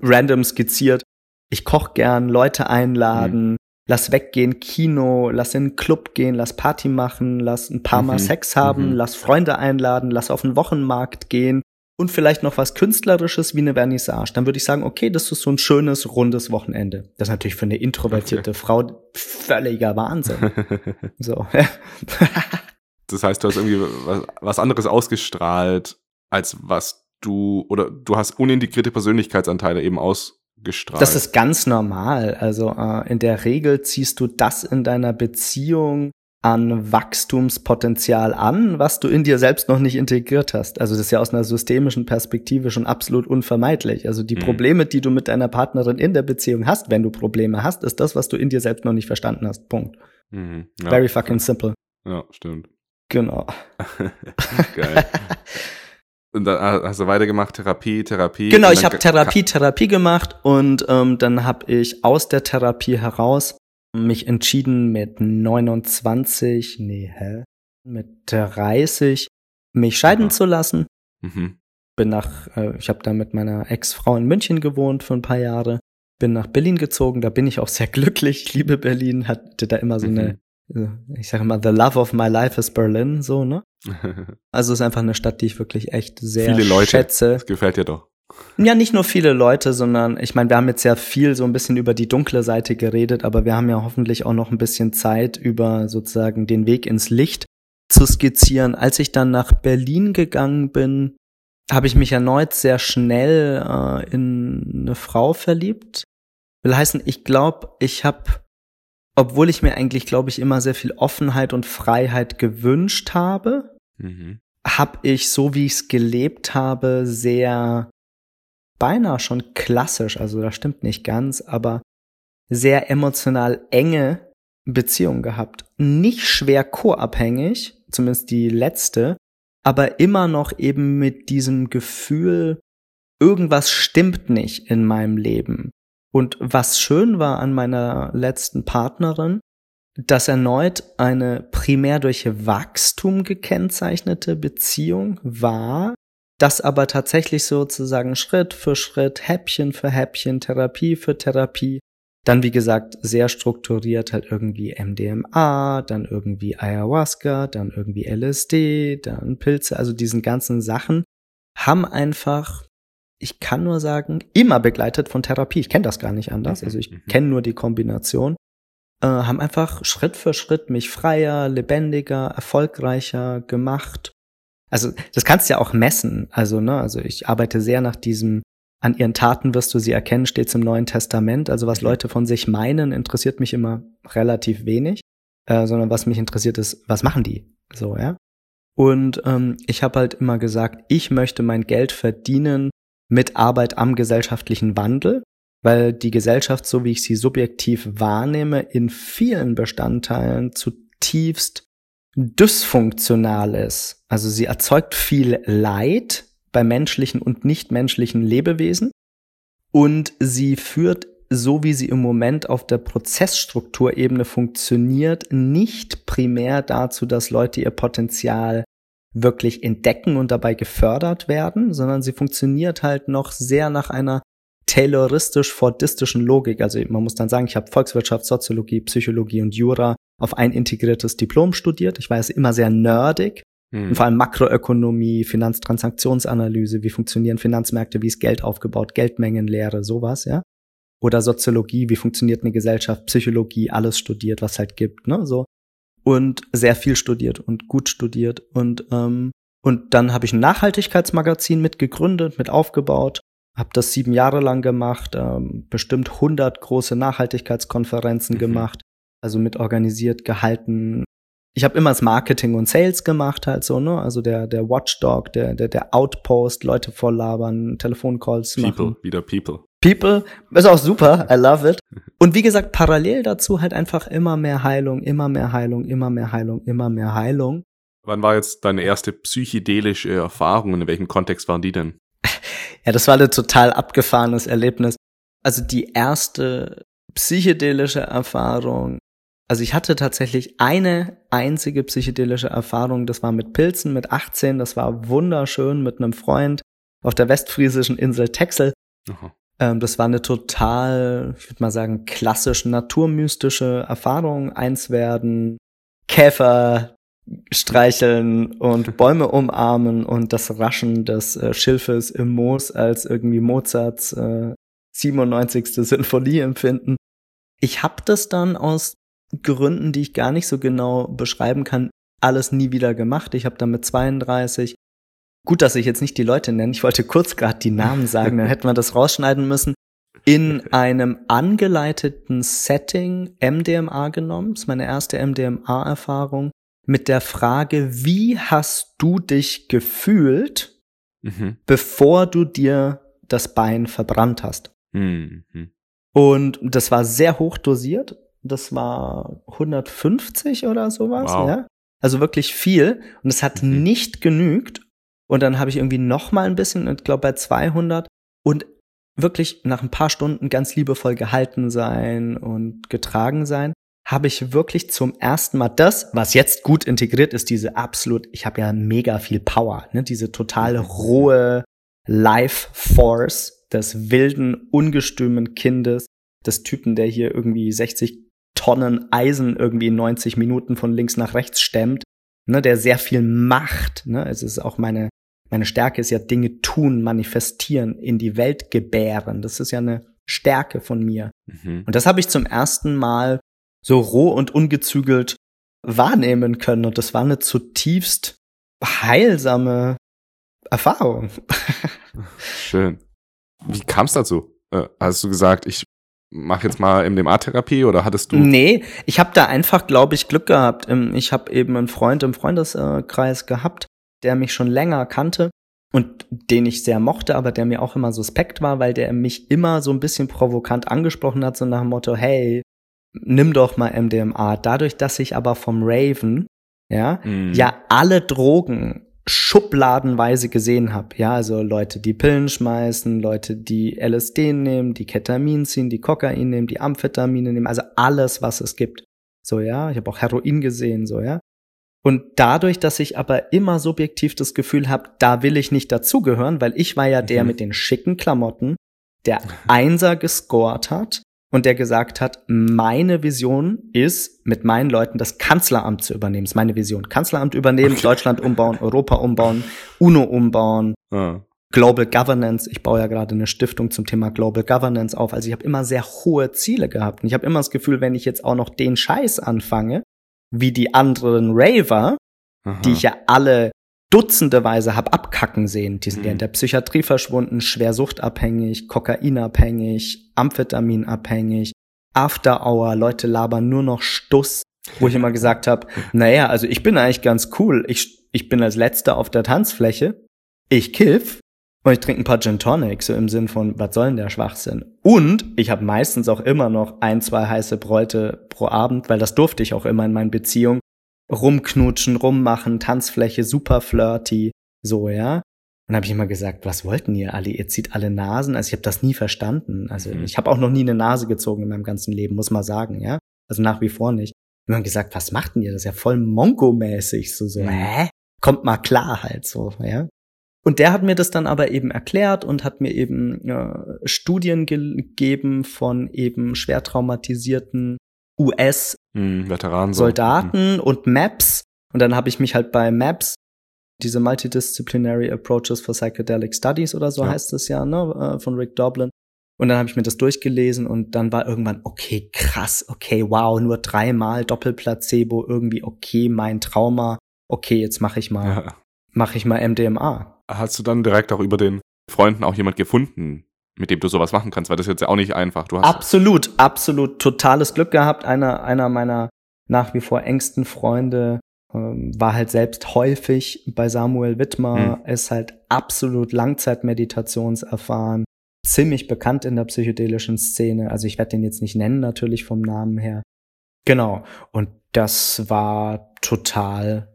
random skizziert, ich koch gern, Leute einladen, mhm. lass weggehen, Kino, lass in einen Club gehen, lass Party machen, lass ein paar mhm. Mal Sex haben, mhm. lass Freunde einladen, lass auf den Wochenmarkt gehen und vielleicht noch was Künstlerisches wie eine Vernissage. Dann würde ich sagen, okay, das ist so ein schönes, rundes Wochenende. Das ist natürlich für eine introvertierte okay. Frau völliger Wahnsinn. *laughs* so. *laughs* das heißt, du hast irgendwie was, was anderes ausgestrahlt, als was du, oder du hast unintegrierte Persönlichkeitsanteile eben aus, gestrahlt. Das ist ganz normal. Also äh, in der Regel ziehst du das in deiner Beziehung an Wachstumspotenzial an, was du in dir selbst noch nicht integriert hast. Also das ist ja aus einer systemischen Perspektive schon absolut unvermeidlich. Also die mhm. Probleme, die du mit deiner Partnerin in der Beziehung hast, wenn du Probleme hast, ist das, was du in dir selbst noch nicht verstanden hast. Punkt. Mhm. Ja, Very fucking simple. Ja, stimmt. Genau. *laughs* Geil. *laughs* Und dann hast du weitergemacht, Therapie, Therapie. Genau, ich habe Therapie, Therapie gemacht und ähm, dann habe ich aus der Therapie heraus mich entschieden mit 29, nee, hä? Mit 30 mich scheiden Aha. zu lassen. Mhm. Bin nach, äh, ich habe da mit meiner Ex-Frau in München gewohnt für ein paar Jahre. Bin nach Berlin gezogen, da bin ich auch sehr *laughs* glücklich. Ich liebe Berlin, hatte da immer so mhm. eine ich sage mal, the love of my life is Berlin, so, ne? *laughs* Also es ist einfach eine Stadt, die ich wirklich echt sehr viele Leute. schätze. Das gefällt dir doch. Ja, nicht nur viele Leute, sondern ich meine, wir haben jetzt ja viel so ein bisschen über die dunkle Seite geredet, aber wir haben ja hoffentlich auch noch ein bisschen Zeit, über sozusagen den Weg ins Licht zu skizzieren. Als ich dann nach Berlin gegangen bin, habe ich mich erneut sehr schnell äh, in eine Frau verliebt. Will heißen, ich glaube, ich habe obwohl ich mir eigentlich, glaube ich, immer sehr viel Offenheit und Freiheit gewünscht habe, mhm. habe ich, so wie ich es gelebt habe, sehr beinahe schon klassisch, also das stimmt nicht ganz, aber sehr emotional enge Beziehungen gehabt. Nicht schwer co-abhängig, zumindest die letzte, aber immer noch eben mit diesem Gefühl, irgendwas stimmt nicht in meinem Leben. Und was schön war an meiner letzten Partnerin, dass erneut eine primär durch Wachstum gekennzeichnete Beziehung war, das aber tatsächlich sozusagen Schritt für Schritt, Häppchen für Häppchen, Therapie für Therapie, dann wie gesagt sehr strukturiert halt irgendwie MDMA, dann irgendwie Ayahuasca, dann irgendwie LSD, dann Pilze, also diesen ganzen Sachen haben einfach ich kann nur sagen, immer begleitet von Therapie. Ich kenne das gar nicht anders. Also ich mhm. kenne nur die Kombination. äh, haben einfach Schritt für Schritt mich freier, lebendiger, erfolgreicher gemacht. Also das kannst du ja auch messen. Also ne, also ich arbeite sehr nach diesem an ihren Taten wirst du sie erkennen, steht im Neuen Testament. Also was mhm. Leute von sich meinen, interessiert mich immer relativ wenig, äh, sondern was mich interessiert ist, was machen die? So, ja. Und ähm, ich habe halt immer gesagt, ich möchte mein Geld verdienen mit Arbeit am gesellschaftlichen Wandel, weil die Gesellschaft, so wie ich sie subjektiv wahrnehme, in vielen Bestandteilen zutiefst dysfunktional ist. Also sie erzeugt viel Leid bei menschlichen und nichtmenschlichen Lebewesen und sie führt, so wie sie im Moment auf der Prozessstrukturebene funktioniert, nicht primär dazu, dass Leute ihr Potenzial wirklich entdecken und dabei gefördert werden, sondern sie funktioniert halt noch sehr nach einer tayloristisch-fordistischen Logik. Also man muss dann sagen, ich habe Volkswirtschaft, Soziologie, Psychologie und Jura auf ein integriertes Diplom studiert. Ich war jetzt immer sehr nerdig. Hm. Und vor allem Makroökonomie, Finanztransaktionsanalyse, wie funktionieren Finanzmärkte, wie ist Geld aufgebaut, Geldmengenlehre, sowas, ja. Oder Soziologie, wie funktioniert eine Gesellschaft, Psychologie, alles studiert, was halt gibt, ne, so. Und sehr viel studiert und gut studiert. Und, ähm, und dann habe ich ein Nachhaltigkeitsmagazin mitgegründet, mit aufgebaut, habe das sieben Jahre lang gemacht, ähm, bestimmt 100 große Nachhaltigkeitskonferenzen mhm. gemacht, also mit organisiert, gehalten. Ich habe immer das Marketing und Sales gemacht, halt so, ne? Also der, der Watchdog, der, der, der Outpost, Leute volllabern, Telefoncalls machen. People, wieder People. People, ist auch super, I love it. Und wie gesagt, parallel dazu halt einfach immer mehr Heilung, immer mehr Heilung, immer mehr Heilung, immer mehr Heilung. Wann war jetzt deine erste psychedelische Erfahrung? In welchem Kontext waren die denn? *laughs* Ja, das war ein total abgefahrenes Erlebnis. Also die erste psychedelische Erfahrung. Also ich hatte tatsächlich eine einzige psychedelische Erfahrung. Das war mit Pilzen mit 18. Das war wunderschön mit einem Freund auf der westfriesischen Insel Texel. Ähm, das war eine total, ich würde mal sagen, klassisch naturmystische Erfahrung. Eins werden, Käfer streicheln und *laughs* Bäume umarmen und das Raschen des äh, Schilfes im Moos als irgendwie Mozarts äh, 97. Sinfonie empfinden. Ich habe das dann aus Gründen, die ich gar nicht so genau beschreiben kann, alles nie wieder gemacht. Ich habe dann mit 32 Gut, dass ich jetzt nicht die Leute nenne. Ich wollte kurz gerade die Namen sagen, dann hätten wir das rausschneiden müssen. In einem angeleiteten Setting MDMA genommen. Das ist meine erste MDMA-Erfahrung mit der Frage, wie hast du dich gefühlt, mhm. bevor du dir das Bein verbrannt hast? Mhm. Und das war sehr hoch dosiert. Das war 150 oder sowas, wow. ja. Also wirklich viel. Und es hat mhm. nicht genügt. Und dann habe ich irgendwie noch mal ein bisschen, ich glaube bei 200 und wirklich nach ein paar Stunden ganz liebevoll gehalten sein und getragen sein habe ich wirklich zum ersten Mal das, was jetzt gut integriert ist, diese absolut, ich habe ja mega viel Power, ne, diese totale rohe Life Force des wilden, ungestümen Kindes, des Typen, der hier irgendwie 60 Tonnen Eisen irgendwie in 90 Minuten von links nach rechts stemmt, ne, der sehr viel macht, ne, es ist auch meine meine Stärke ist ja Dinge tun, manifestieren, in die Welt gebären. Das ist ja eine Stärke von mir. Mhm. Und das habe ich zum ersten Mal so roh und ungezügelt wahrnehmen können. Und das war eine zutiefst heilsame Erfahrung. *laughs* Schön. Wie kam es dazu? Äh, hast du gesagt, ich mache jetzt mal MDMA-Therapie oder hattest du? Nee, ich habe da einfach, glaube ich, Glück gehabt. Ähm, ich habe eben einen Freund im Freundeskreis gehabt, der mich schon länger kannte und den ich sehr mochte, aber der mir auch immer suspekt war, weil der mich immer so ein bisschen provokant angesprochen hat, so nach dem Motto, hey, nimm doch mal MDMA. Dadurch, dass ich aber vom Raven, ja, mm. ja alle Drogen schubladenweise gesehen habe. Ja, also Leute, die Pillen schmeißen, Leute, die LSD nehmen, die Ketamin ziehen, die Kokain nehmen, die Amphetamine nehmen, also alles, was es gibt. So, ja, ich habe auch Heroin gesehen, so, ja. Und dadurch, dass ich aber immer subjektiv das Gefühl habe, da will ich nicht dazugehören, weil ich war ja der mhm. mit den schicken Klamotten, der *laughs* Einser gescored hat, und der gesagt hat, meine Vision ist, mit meinen Leuten das Kanzleramt zu übernehmen. Das ist meine Vision. Kanzleramt übernehmen, okay. Deutschland umbauen, Europa umbauen, UNO umbauen. Ah. Global Governance. Ich baue ja gerade eine Stiftung zum Thema Global Governance auf. Also ich habe immer sehr hohe Ziele gehabt. Und ich habe immer das Gefühl, wenn ich jetzt auch noch den Scheiß anfange, wie die anderen Raver, Aha. die ich ja alle dutzendeweise hab abkacken sehen. Die sind mhm. ja in der Psychiatrie verschwunden, schwer suchtabhängig, kokainabhängig, amphetaminabhängig, After Hour, Leute labern nur noch Stuss, wo ich immer gesagt habe, *laughs* naja, also ich bin eigentlich ganz cool. Ich, ich bin als Letzter auf der Tanzfläche. Ich kiff und ich trinke ein paar Gin Tonic, so im Sinn von, was soll denn der Schwachsinn? Und ich habe meistens auch immer noch ein, zwei heiße Bräute pro Abend, weil das durfte ich auch immer in meinen Beziehungen rumknutschen, rummachen, Tanzfläche, super flirty, so, ja. Und habe ich immer gesagt, was wollten ihr alle? Ihr zieht alle Nasen. Also ich habe das nie verstanden. Also mhm. ich habe auch noch nie eine Nase gezogen in meinem ganzen Leben, muss man sagen, ja. Also nach wie vor nicht. Und dann gesagt, was macht denn ihr? Das ist ja voll Mongo-mäßig. So, so, mhm. hä? Kommt mal klar halt so, ja. Und der hat mir das dann aber eben erklärt und hat mir eben äh, Studien gegeben von eben schwer traumatisierten US-Soldaten mhm, mhm. und Maps. Und dann habe ich mich halt bei Maps, diese Multidisciplinary Approaches for Psychedelic Studies oder so ja. heißt es ja, ne, äh, von Rick Doblin. Und dann habe ich mir das durchgelesen und dann war irgendwann, okay, krass, okay, wow, nur dreimal Doppelplacebo, irgendwie, okay, mein Trauma, okay, jetzt mache ich mal, ja. mache ich mal MDMA. Hast du dann direkt auch über den Freunden auch jemand gefunden, mit dem du sowas machen kannst, weil das ist jetzt ja auch nicht einfach. Du hast absolut, absolut totales Glück gehabt. Einer, einer meiner nach wie vor engsten Freunde ähm, war halt selbst häufig bei Samuel Wittmer, hm. ist halt absolut Langzeitmeditationserfahren, ziemlich bekannt in der psychedelischen Szene. Also ich werde den jetzt nicht nennen, natürlich vom Namen her. Genau. Und das war total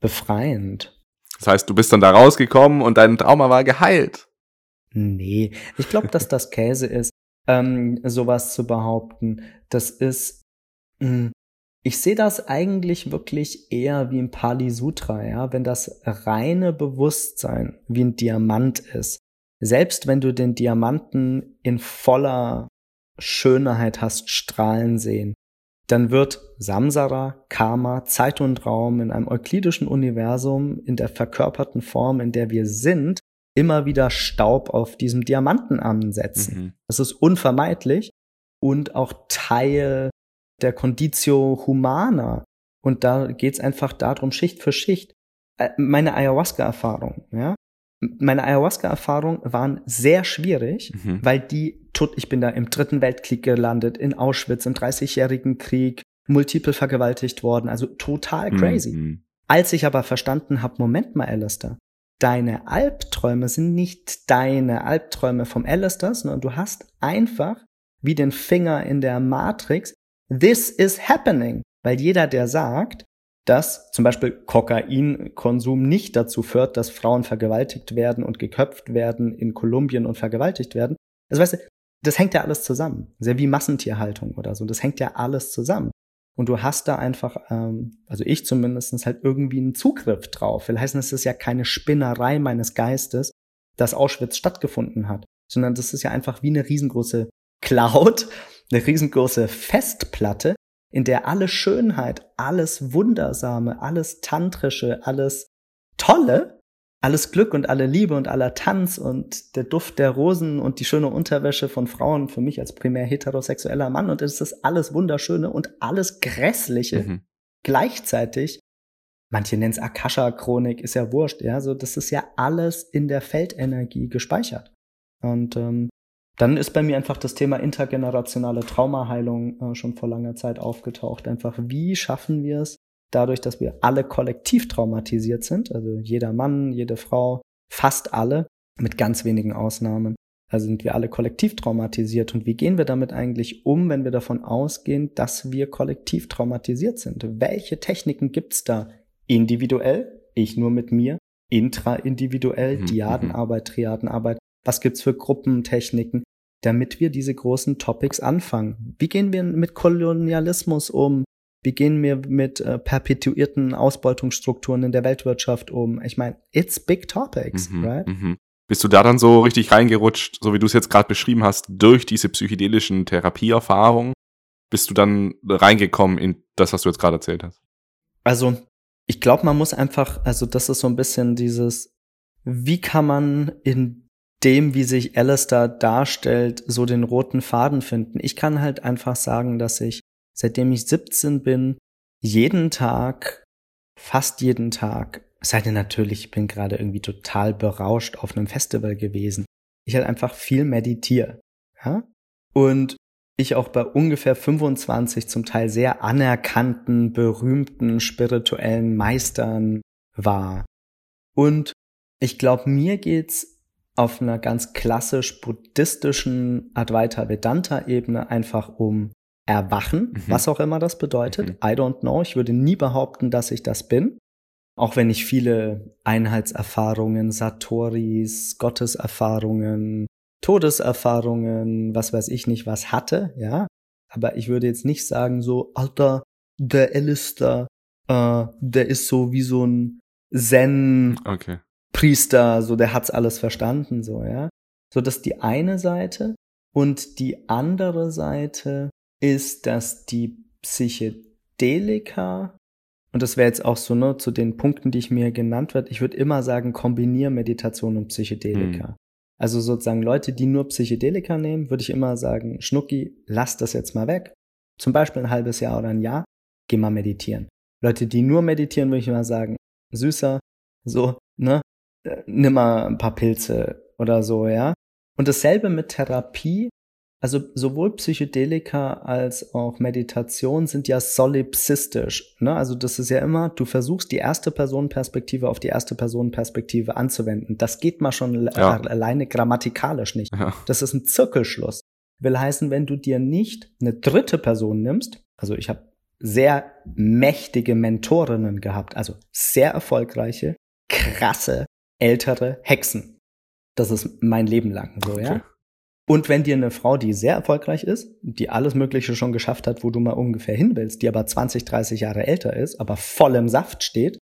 befreiend. Das heißt, du bist dann da rausgekommen und dein Trauma war geheilt. Nee, ich glaube, dass das Käse ist, ähm, sowas zu behaupten. Das ist, mh, hm, ich sehe das eigentlich wirklich eher wie ein Pali Sutra, ja, wenn das reine Bewusstsein wie ein Diamant ist. Selbst wenn du den Diamanten in voller Schönheit hast strahlen sehen, dann wird Samsara, Karma, Zeit und Raum in einem euklidischen Universum in der verkörperten Form, in der wir sind, immer wieder Staub auf diesem Diamanten ansetzen. Mhm. Das ist unvermeidlich und auch Teil der Conditio Humana. Und da geht's einfach darum, Schicht für Schicht. Äh, meine Ayahuasca-Erfahrung, ja. Meine Ayahuasca-Erfahrungen waren sehr schwierig, mhm. weil die, ich bin da im Dritten Weltkrieg gelandet, in Auschwitz, im Dreißigjährigen Krieg, multiple vergewaltigt worden, also total crazy. Mhm. Als ich aber verstanden habe, Moment mal, Alistair, deine Albträume sind nicht deine Albträume vom Alistair, sondern du hast einfach wie den Finger in der Matrix, this is happening. Weil jeder, der sagt, dass zum Beispiel Kokainkonsum nicht dazu führt, dass Frauen vergewaltigt werden und geköpft werden in Kolumbien und vergewaltigt werden. Also weißt du, das hängt ja alles zusammen. Sehr wie Massentierhaltung oder so. Das hängt ja alles zusammen und du hast da einfach, ähm, also ich zumindestens halt irgendwie einen Zugriff drauf. Will heißen, es ist ja keine Spinnerei meines Geistes, dass Auschwitz stattgefunden hat, sondern das ist ja einfach wie eine riesengroße Cloud, eine riesengroße Festplatte, in der alle Schönheit, alles Wundersame, alles Tantrische, alles Tolle alles Glück und alle Liebe und aller Tanz und der Duft der Rosen und die schöne Unterwäsche von Frauen für mich als primär heterosexueller Mann und es ist alles Wunderschöne und alles Grässliche mhm. gleichzeitig. Manche nennen es Akasha-Chronik, ist ja wurscht, ja, so das ist ja alles in der Feldenergie gespeichert. Und ähm, dann ist bei mir einfach das Thema intergenerationale Traumaheilung äh, schon vor langer Zeit aufgetaucht. Einfach, wie schaffen wir es, dadurch, dass wir alle kollektiv traumatisiert sind, also jeder Mann, jede Frau, fast alle, mit ganz wenigen Ausnahmen, also sind wir alle kollektiv traumatisiert. Und wie gehen wir damit eigentlich um, wenn wir davon ausgehen, dass wir kollektiv traumatisiert sind? Welche Techniken gibt's da? Individuell, ich nur mit mir, intraindividuell, mhm. Diadenarbeit, Triadenarbeit. Was gibt's für Gruppentechniken, damit wir diese großen Topics anfangen? Wie gehen wir mit Kolonialismus um? Wie gehen wir mit äh, perpetuierten Ausbeutungsstrukturen in der Weltwirtschaft um? Ich meine, it's big topics, mhm, right? Mhm. Bist du da dann so richtig reingerutscht, so wie du es jetzt gerade beschrieben hast, durch diese psychedelischen Therapieerfahrungen? Bist du dann reingekommen in das, was du jetzt gerade erzählt hast? Also, ich glaube, man muss einfach, also das ist so ein bisschen dieses, wie kann man in dem, wie sich Alistair darstellt, so den roten Faden finden? Ich kann halt einfach sagen, dass ich, seitdem ich 17 bin, jeden Tag, fast jeden Tag, sei denn natürlich, ich bin gerade irgendwie total berauscht auf einem Festival gewesen, ich halt einfach viel meditiere. Ja? Und ich auch bei ungefähr 25 zum Teil sehr anerkannten, berühmten spirituellen Meistern war. Und ich glaube, mir geht's auf einer ganz klassisch buddhistischen Advaita Vedanta Ebene einfach um Erwachen, mhm. was auch immer das bedeutet. Mhm. I don't know. Ich würde nie behaupten, dass ich das bin. Auch wenn ich viele Einheitserfahrungen, Satoris, Gotteserfahrungen, Todeserfahrungen, was weiß ich nicht, was hatte, ja. Aber ich würde jetzt nicht sagen, so, Alter, der Alistair, äh, der ist so wie so ein Zen-Priester, okay. So der hat's alles verstanden, so, ja. So, das ist die eine Seite. Und die andere Seite ist, dass die Psychedelika, und das wäre jetzt auch so, ne, zu den Punkten, die ich mir genannt werde, ich würde immer sagen, kombiniere Meditation und Psychedelika. Hm. Also sozusagen Leute, die nur Psychedelika nehmen, würde ich immer sagen, Schnucki, lass das jetzt mal weg. Zum Beispiel ein halbes Jahr oder ein Jahr, geh mal meditieren. Leute, die nur meditieren, würde ich immer sagen, süßer, so, ne, nimm mal ein paar Pilze oder so, ja. Und dasselbe mit Therapie. Also sowohl Psychedelika als auch Meditation sind ja solipsistisch. Ne? Also das ist ja immer, du versuchst die erste Personenperspektive auf die erste Personenperspektive anzuwenden. Das geht mal schon ja. alleine grammatikalisch nicht. Ja. Das ist ein Zirkelschluss. Will heißen, wenn du dir nicht eine dritte Person nimmst, also ich habe sehr mächtige Mentorinnen gehabt, also sehr erfolgreiche, krasse, ältere Hexen. Das ist mein Leben lang so, okay. ja. Und wenn dir eine Frau, die sehr erfolgreich ist, die alles Mögliche schon geschafft hat, wo du mal ungefähr hin willst, die aber 20, 30 Jahre älter ist, aber voll im Saft steht,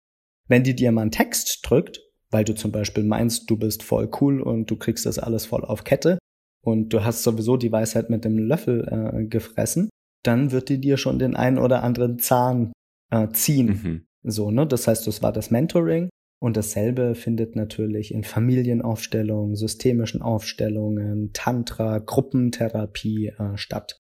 wenn die dir mal einen Text drückt, weil du zum Beispiel meinst, du bist voll cool und du kriegst das alles voll auf Kette und du hast sowieso die Weisheit mit dem Löffel äh, gefressen, dann wird die dir schon den einen oder anderen Zahn äh, ziehen. Mhm. So, ne? Das heißt, das war das Mentoring und dasselbe findet natürlich in Familienaufstellungen, systemischen Aufstellungen, Tantra, Gruppentherapie äh, statt.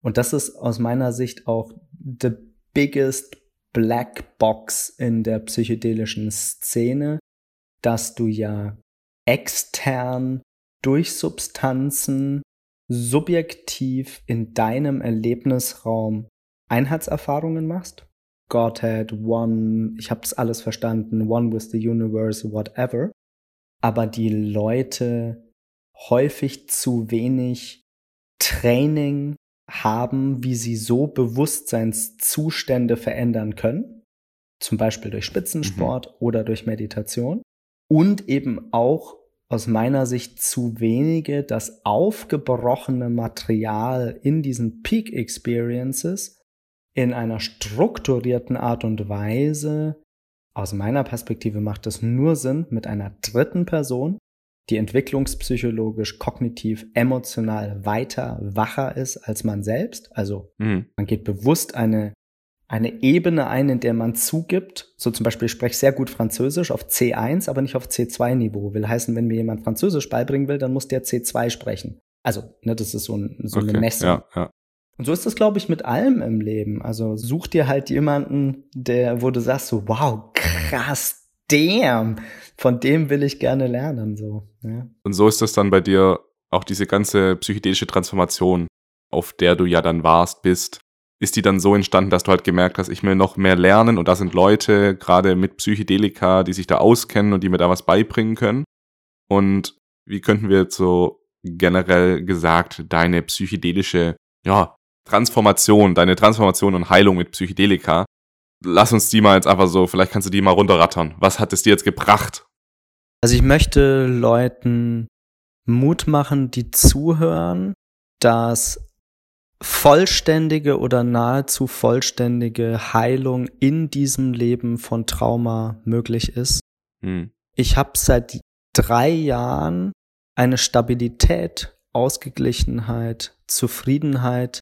Und das ist aus meiner Sicht auch the biggest black box in der psychedelischen Szene, dass du ja extern durch Substanzen subjektiv in deinem Erlebnisraum Einheitserfahrungen machst Godhead, One, ich habe das alles verstanden, One with the Universe, whatever. Aber die Leute häufig zu wenig Training haben, wie sie so Bewusstseinszustände verändern können. Zum Beispiel durch Spitzensport mhm. oder durch Meditation. Und eben auch aus meiner Sicht zu wenige das aufgebrochene Material in diesen Peak Experiences in einer strukturierten Art und Weise, aus meiner Perspektive macht es nur Sinn, mit einer dritten Person, die entwicklungspsychologisch, kognitiv, emotional weiter, wacher ist als man selbst. Also mhm. man geht bewusst eine, eine Ebene ein, in der man zugibt, so zum Beispiel, ich spreche sehr gut Französisch auf C1, aber nicht auf C2-Niveau. Will heißen, wenn mir jemand Französisch beibringen will, dann muss der C2 sprechen. Also, ne, das ist so, ein, so okay, eine Messung. Ja, ja. Und so ist das, glaube ich, mit allem im Leben. Also such dir halt jemanden, der, wo du sagst so, wow, krass, damn, von dem will ich gerne lernen, so. Ja. Und so ist das dann bei dir auch diese ganze psychedelische Transformation, auf der du ja dann warst, bist. Ist die dann so entstanden, dass du halt gemerkt hast, ich will noch mehr lernen und da sind Leute, gerade mit Psychedelika, die sich da auskennen und die mir da was beibringen können? Und wie könnten wir jetzt so generell gesagt deine psychedelische ja, Transformation, deine Transformation und Heilung mit Psychedelika. Lass uns die mal jetzt einfach so, vielleicht kannst du die mal runterrattern. Was hat es dir jetzt gebracht? Also ich möchte Leuten Mut machen, die zuhören, dass vollständige oder nahezu vollständige Heilung in diesem Leben von Trauma möglich ist. Hm. Ich habe seit drei Jahren eine Stabilität, Ausgeglichenheit, Zufriedenheit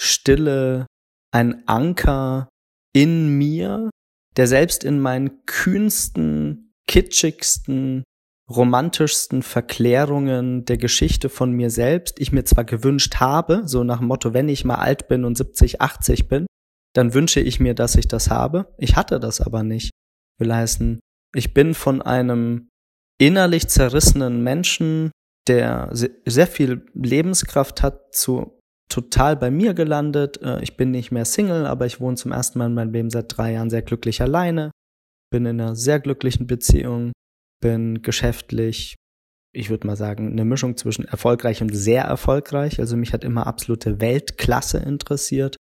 Stille, ein Anker in mir, der selbst in meinen kühnsten, kitschigsten, romantischsten Verklärungen der Geschichte von mir selbst ich mir zwar gewünscht habe, so nach dem Motto, wenn ich mal alt bin und 70, 80 bin, dann wünsche ich mir, dass ich das habe. Ich hatte das aber nicht. Will heißen, ich bin von einem innerlich zerrissenen Menschen, der sehr viel Lebenskraft hat, zu total bei mir gelandet. Äh, ich bin nicht mehr Single, aber ich wohne zum ersten Mal in meinem Leben seit drei Jahren sehr glücklich alleine. Bin in einer sehr glücklichen Beziehung, bin geschäftlich, ich würde mal sagen, eine Mischung zwischen erfolgreich und sehr erfolgreich. Also mich hat immer absolute Weltklasse interessiert.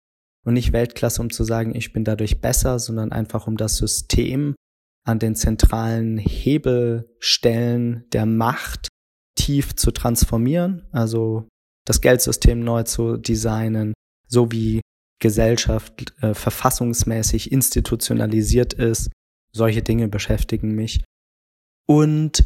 Und nicht Weltklasse, um zu sagen, ich bin dadurch besser, sondern einfach um das System an den zentralen Hebelstellen der Macht tief zu transformieren, also das Geldsystem neu zu designen, so wie Gesellschaft äh, verfassungsmäßig institutionalisiert ist. Solche Dinge beschäftigen mich. Und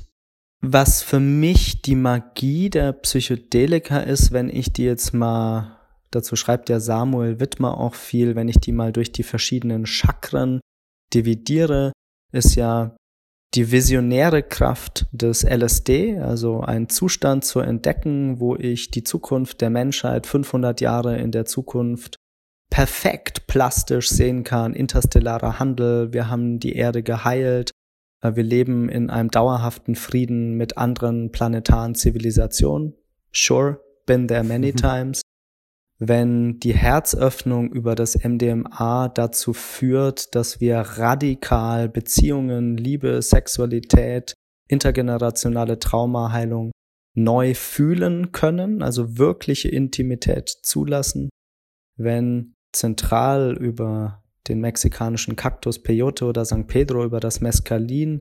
was für mich die Magie der Psychedelika ist, wenn ich die jetzt mal, dazu schreibt der Samuel Wittmer auch viel, wenn ich die mal durch die verschiedenen Chakren dividiere, ist ja die visionäre Kraft des LSD, also ein Zustand zu entdecken, wo ich die Zukunft der Menschheit 500 Jahre in der Zukunft perfekt plastisch sehen kann, interstellarer Handel, wir haben die Erde geheilt, äh, wir leben in einem dauerhaften Frieden mit anderen planetaren Zivilisationen. Sure, been there many *laughs* times wenn die Herzöffnung über das MDMA dazu führt, dass wir radikal Beziehungen, Liebe, Sexualität, intergenerationale Traumaheilung neu fühlen können, also wirkliche Intimität zulassen, wenn zentral über den mexikanischen Kaktus Peyote oder San Pedro über das Mescalin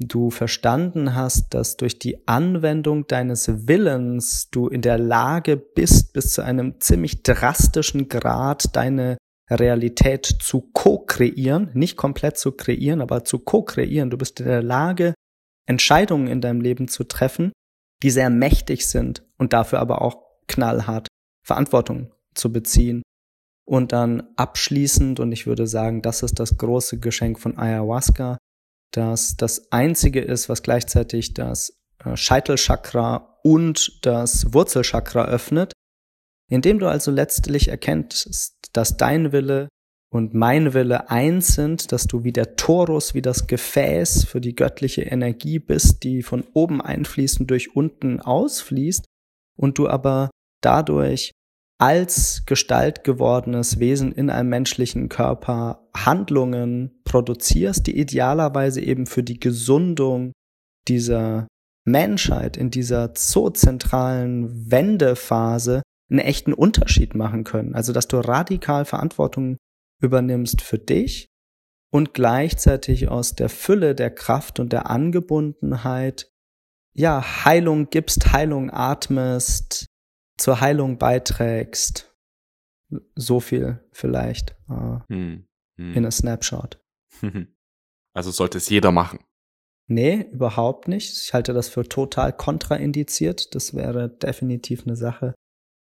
du verstanden hast, dass durch die Anwendung deines Willens du in der Lage bist, bis zu einem ziemlich drastischen Grad deine Realität zu co-kreieren, nicht komplett zu kreieren, aber zu co-kreieren. Du bist in der Lage, Entscheidungen in deinem Leben zu treffen, die sehr mächtig sind und dafür aber auch knallhart Verantwortung zu beziehen. Und dann abschließend, und ich würde sagen, das ist das große Geschenk von Ayahuasca, dass das einzige ist, was gleichzeitig das äh, Scheitelchakra und das Wurzelchakra öffnet, indem du also letztlich erkennst, dass dein Wille und mein Wille eins sind, dass du wie der Torus, wie das Gefäß für die göttliche Energie bist, die von oben einfließt und durch unten ausfließt, und du aber dadurch als Gestalt gewordenes Wesen in einem menschlichen Körper Handlungen produzierst, die idealerweise eben für die Gesundung dieser Menschheit in dieser so zentralen Wendephase einen echten Unterschied machen können. Also, dass du radikal Verantwortung übernimmst für dich und gleichzeitig aus der Fülle der Kraft und der Angebundenheit ja, Heilung gibst, Heilung atmest, zur Heilung beiträgst. So viel vielleicht äh, hm, hm. in a Snapshot. *laughs* Also sollte es jeder machen. Nee, überhaupt nicht. Ich halte das für total kontraindiziert. Das wäre definitiv eine Sache,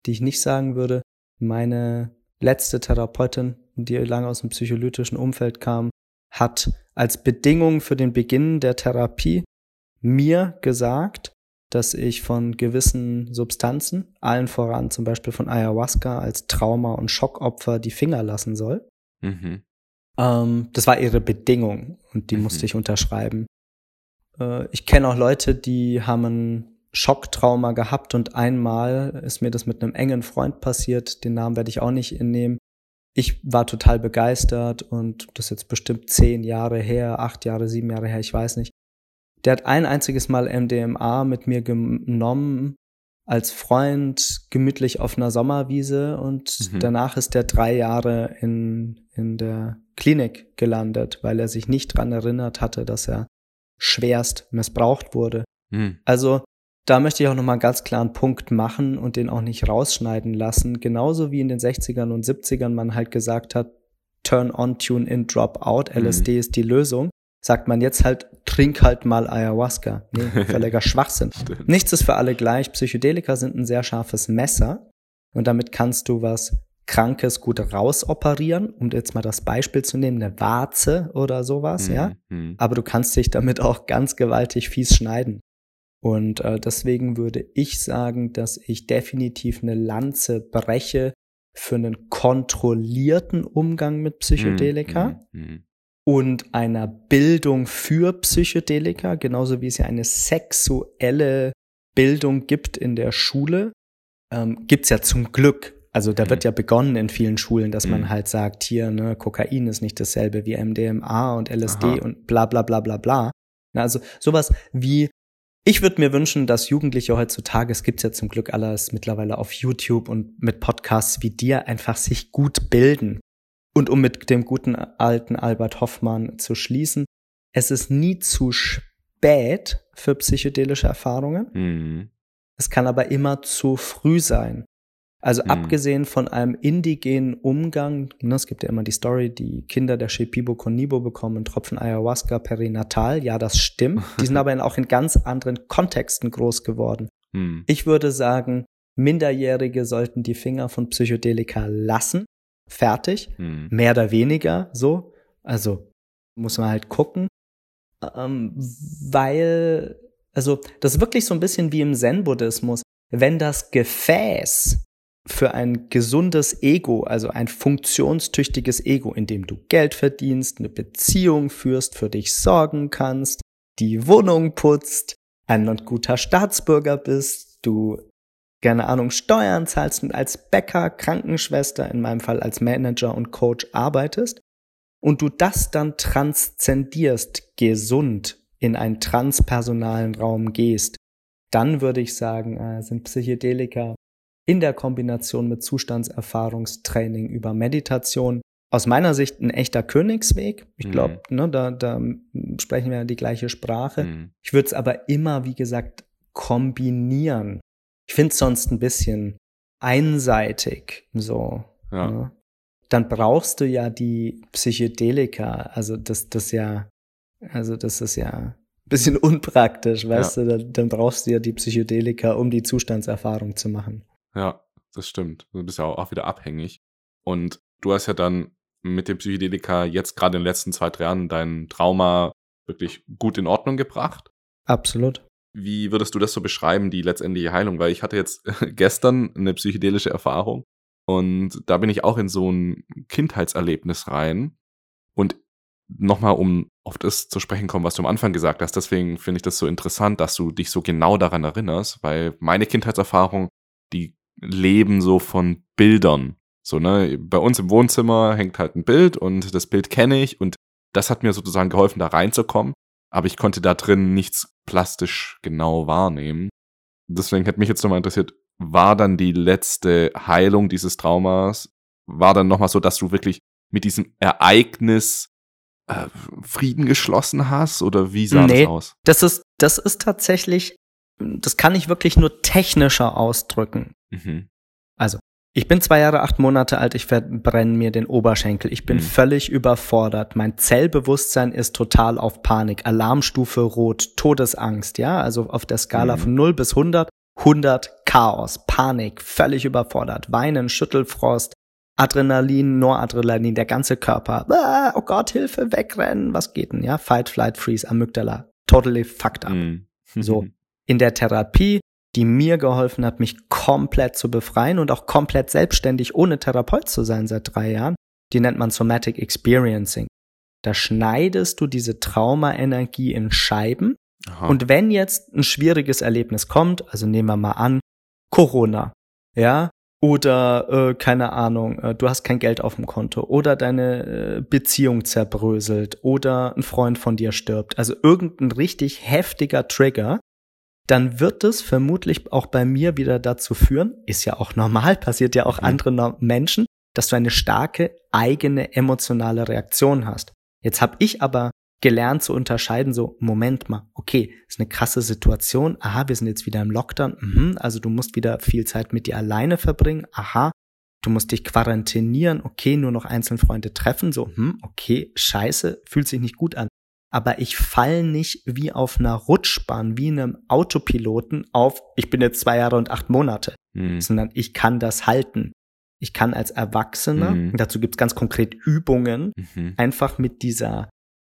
die ich nicht sagen würde. Meine letzte Therapeutin, die lange aus dem psycholytischen Umfeld kam, hat als Bedingung für den Beginn der Therapie mir gesagt, dass ich von gewissen Substanzen, allen voran zum Beispiel von Ayahuasca als Trauma- und Schockopfer die Finger lassen soll. Mhm. Ähm, das war ihre Bedingung und die mhm. musste ich unterschreiben. Äh, ich kenne auch Leute, die haben ein Schocktrauma gehabt und einmal ist mir das mit einem engen Freund passiert, den Namen werde ich auch nicht innehmen. Ich war total begeistert und das ist jetzt bestimmt zehn Jahre her, acht Jahre, sieben Jahre her, ich weiß nicht. Der hat ein einziges Mal MDMA mit mir genommen als Freund gemütlich auf einer Sommerwiese und mhm. danach ist er drei Jahre in, in der Klinik gelandet, weil er sich nicht dran erinnert hatte, dass er schwerst missbraucht wurde. Mhm. Also da möchte ich auch nochmal ganz klar einen Punkt machen und den auch nicht rausschneiden lassen. Genauso wie in den 60ern und 70ern man halt gesagt hat, turn on, tune in, drop out, LSD mhm. ist die Lösung sagt man jetzt halt, trink halt mal Ayahuasca. Nee, *laughs* völliger Schwachsinn. Nichts ist für alle gleich. Psychedelika sind ein sehr scharfes Messer und damit kannst du was Krankes gut rausoperieren, um jetzt mal das Beispiel zu nehmen, eine Warze oder sowas, mhm. ja. Aber du kannst dich damit auch ganz gewaltig fies schneiden. Und äh, deswegen würde ich sagen, dass ich definitiv eine Lanze breche für einen kontrollierten Umgang mit Psychedelika Mhm. Mhm. Und einer Bildung für Psychedelika, genauso wie es ja eine sexuelle Bildung gibt in der Schule, ähm, gibt's ja zum Glück. Also da Mhm. wird ja begonnen in vielen Schulen, dass man Mhm. halt sagt, hier, ne, Kokain ist nicht dasselbe wie MDMA und LSD Aha. und bla bla bla bla bla. Na, Also sowas wie, ich würde mir wünschen, dass Jugendliche heutzutage, es gibt's ja zum Glück alles mittlerweile auf YouTube und mit Podcasts wie dir, einfach sich gut bilden. Und um mit dem guten alten Albert Hoffmann zu schließen, es ist nie zu spät für psychedelische Erfahrungen. Mhm. Es kann aber immer zu früh sein. Also Mhm. abgesehen von einem indigenen Umgang, ne, es gibt ja immer die Story, die Kinder der Shipibo Konibo bekommen einen Tropfen Ayahuasca perinatal. Ja, das stimmt. Die sind *laughs* aber in- auch in ganz anderen Kontexten groß geworden. Mhm. Ich würde sagen, Minderjährige sollten die Finger von Psychedelika lassen. Fertig. Mhm. Mehr oder weniger so. Also muss man halt gucken. Ähm, weil, also das ist wirklich so ein bisschen wie im Zen-Buddhismus. Wenn das Gefäß für ein gesundes Ego, also ein funktionstüchtiges Ego, in dem du Geld verdienst, eine Beziehung führst, für dich sorgen kannst, die Wohnung putzt, ein guter Staatsbürger bist, du keine Ahnung, Steuern zahlst und als Bäcker, Krankenschwester, in meinem Fall als Manager und Coach arbeitest und du das dann transzendierst, gesund in einen transpersonalen Raum gehst, dann würde ich sagen, äh, sind Psychedelika in der Kombination mit Zustandserfahrungstraining über Meditation aus meiner Sicht ein echter Königsweg. Ich Mhm. glaube, ne, da, da sprechen wir ja die gleiche Sprache. Mhm. Ich würde es aber immer, wie gesagt, kombinieren. Ich finde es sonst ein bisschen einseitig, so. Ja. Ne? Dann brauchst du ja die Psychedelika. Also das, das ja, also das ist ja ein bisschen *laughs* unpraktisch, weißt du? Dann, dann brauchst du ja die Psychedelika, um die Zustandserfahrung zu machen. Ja, das stimmt. Du bist ja auch auch wieder abhängig. Und du hast ja dann mit dem Psychedelika jetzt gerade in den letzten zwei, drei Jahren dein Trauma wirklich gut in Ordnung gebracht. Absolut. Wie würdest du das so beschreiben, die letztendliche Heilung? Weil ich hatte jetzt *laughs* gestern eine psychedelische Erfahrung und da bin ich auch in so ein Kindheitserlebnis rein. Und nochmal, um auf das zu sprechen kommen, was du am Anfang gesagt hast, deswegen finde ich das so interessant, dass du dich so genau daran erinnerst, weil meine Kindheitserfahrung, die leben so von Bildern. So, ne, bei uns im Wohnzimmer hängt halt ein Bild und das Bild kenne ich und das hat mir sozusagen geholfen, da reinzukommen aber ich konnte da drin nichts plastisch genau wahrnehmen. Deswegen hätte mich jetzt nochmal interessiert, war dann die letzte Heilung dieses Traumas, war dann nochmal so, dass du wirklich mit diesem Ereignis äh, Frieden geschlossen hast oder wie sah Nee. das aus? Das ist, das ist tatsächlich, das kann ich wirklich nur technischer ausdrücken. Mhm. Ich bin zwei Jahre, acht Monate alt, ich verbrenne mir den Oberschenkel. Ich bin Mhm. völlig überfordert. Mein Zellbewusstsein ist total auf Panik. Alarmstufe rot, Todesangst, ja? Also auf der Skala Mhm. von 0 bis 100. 100 Chaos, Panik, völlig überfordert. Weinen, Schüttelfrost, Adrenalin, Noradrenalin, der ganze Körper. Ah, oh Gott, Hilfe, wegrennen, was geht denn, ja? Fight, Flight, Freeze, Amygdala. Totally fucked up. Mhm. So. *laughs* In der Therapie, die mir geholfen hat, mich komplett zu befreien und auch komplett selbstständig ohne Therapeut zu sein seit drei Jahren, die nennt man Somatic Experiencing. Da schneidest du diese Traumaenergie in Scheiben Aha. und wenn jetzt ein schwieriges Erlebnis kommt, also nehmen wir mal an, Corona, ja, oder äh, keine Ahnung, äh, du hast kein Geld auf dem Konto oder deine äh, Beziehung zerbröselt oder ein Freund von dir stirbt, also irgendein richtig heftiger Trigger, dann wird es vermutlich auch bei mir wieder dazu führen, ist ja auch normal, *laughs* passiert ja auch Mhm. anderen Menschen, dass du eine starke eigene emotionale Reaktion hast. Jetzt habe ich aber gelernt zu unterscheiden, so, Moment mal, okay, ist eine krasse Situation, aha, wir sind jetzt wieder im Lockdown, mhm, also du musst wieder viel Zeit mit dir alleine verbringen, aha, du musst dich quarantinieren, okay, nur noch einzelne Freunde treffen, so, hm, okay, scheiße, fühlt sich nicht gut an. Aber ich fall nicht wie auf einer Rutschbahn, wie in einem Autopiloten auf, ich bin jetzt zwei Jahre und acht Monate, Mhm. sondern ich kann das halten. Ich kann als Erwachsener, Mhm. dazu gibt's ganz konkret Übungen, Mhm. einfach mit dieser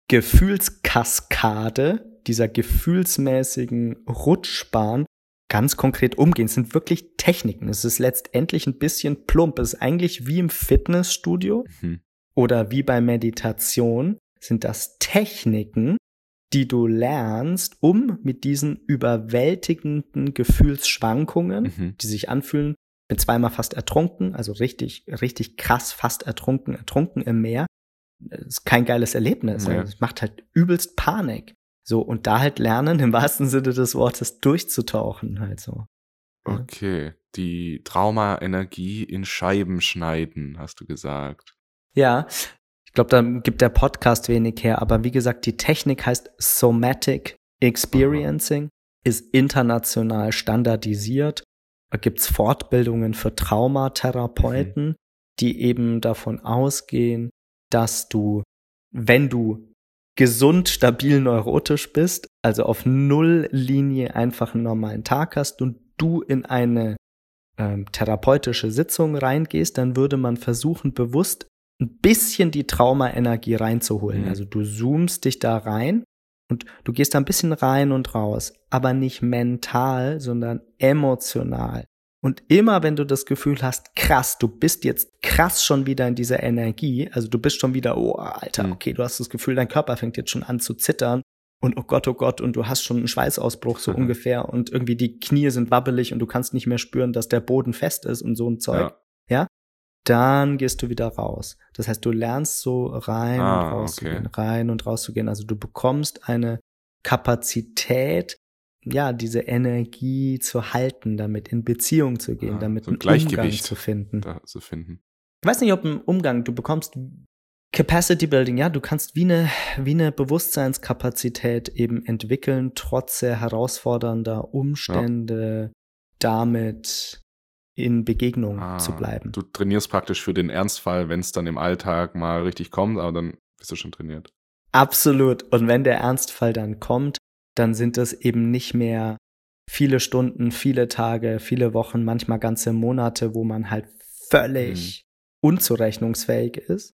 Gefühlskaskade dieser gefühlsmäßigen Rutschbahn ganz konkret umgehen. Es sind wirklich Techniken. Es ist letztendlich ein bisschen plump. Es ist eigentlich wie im Fitnessstudio mhm. oder wie bei Meditation sind das Techniken, die du lernst, um mit diesen überwältigenden Gefühlsschwankungen, mhm. die sich anfühlen, bin zweimal fast ertrunken, also richtig, richtig krass fast ertrunken, ertrunken im Meer. Das ist kein geiles Erlebnis. Ja. Es macht halt übelst Panik. So, und da halt lernen, im wahrsten Sinne des Wortes, durchzutauchen, halt so. Okay, die Trauma-Energie in Scheiben schneiden, hast du gesagt. Ja, glaube, da gibt der Podcast wenig her, aber wie gesagt, die Technik heißt Somatic Experiencing, ist international standardisiert. Da gibt's Fortbildungen für Traumatherapeuten, mhm. die eben davon ausgehen, dass du, wenn du gesund, stabil neurotisch bist, also auf Nulllinie einfach einen normalen Tag hast und du in eine ähm, therapeutische Sitzung reingehst, dann würde man versuchen, bewusst ein bisschen die Traumaenergie reinzuholen. Mhm. Also du zoomst dich da rein und du gehst da ein bisschen rein und raus, aber nicht mental, sondern emotional. Und immer wenn du das Gefühl hast, krass, du bist jetzt krass schon wieder in dieser Energie, also du bist schon wieder, oh, Alter, mhm. okay, du hast das Gefühl, dein Körper fängt jetzt schon an zu zittern und oh Gott, oh Gott, und du hast schon einen Schweißausbruch so mhm. ungefähr und irgendwie die Knie sind wabbelig und du kannst nicht mehr spüren, dass der Boden fest ist und so ein Zeug. Ja. Dann gehst du wieder raus. Das heißt, du lernst so rein ah, und rauszugehen, okay. rein und rauszugehen. Also du bekommst eine Kapazität, ja, diese Energie zu halten, damit in Beziehung zu gehen, ja, damit so ein Gleichgewicht Umgang zu finden. Zu finden. Ich weiß nicht, ob ein Umgang, du bekommst Capacity Building, ja, du kannst wie eine, wie eine Bewusstseinskapazität eben entwickeln, trotz sehr herausfordernder Umstände, ja. damit in Begegnung ah, zu bleiben. Du trainierst praktisch für den Ernstfall, wenn es dann im Alltag mal richtig kommt, aber dann bist du schon trainiert. Absolut. Und wenn der Ernstfall dann kommt, dann sind es eben nicht mehr viele Stunden, viele Tage, viele Wochen, manchmal ganze Monate, wo man halt völlig mhm. unzurechnungsfähig ist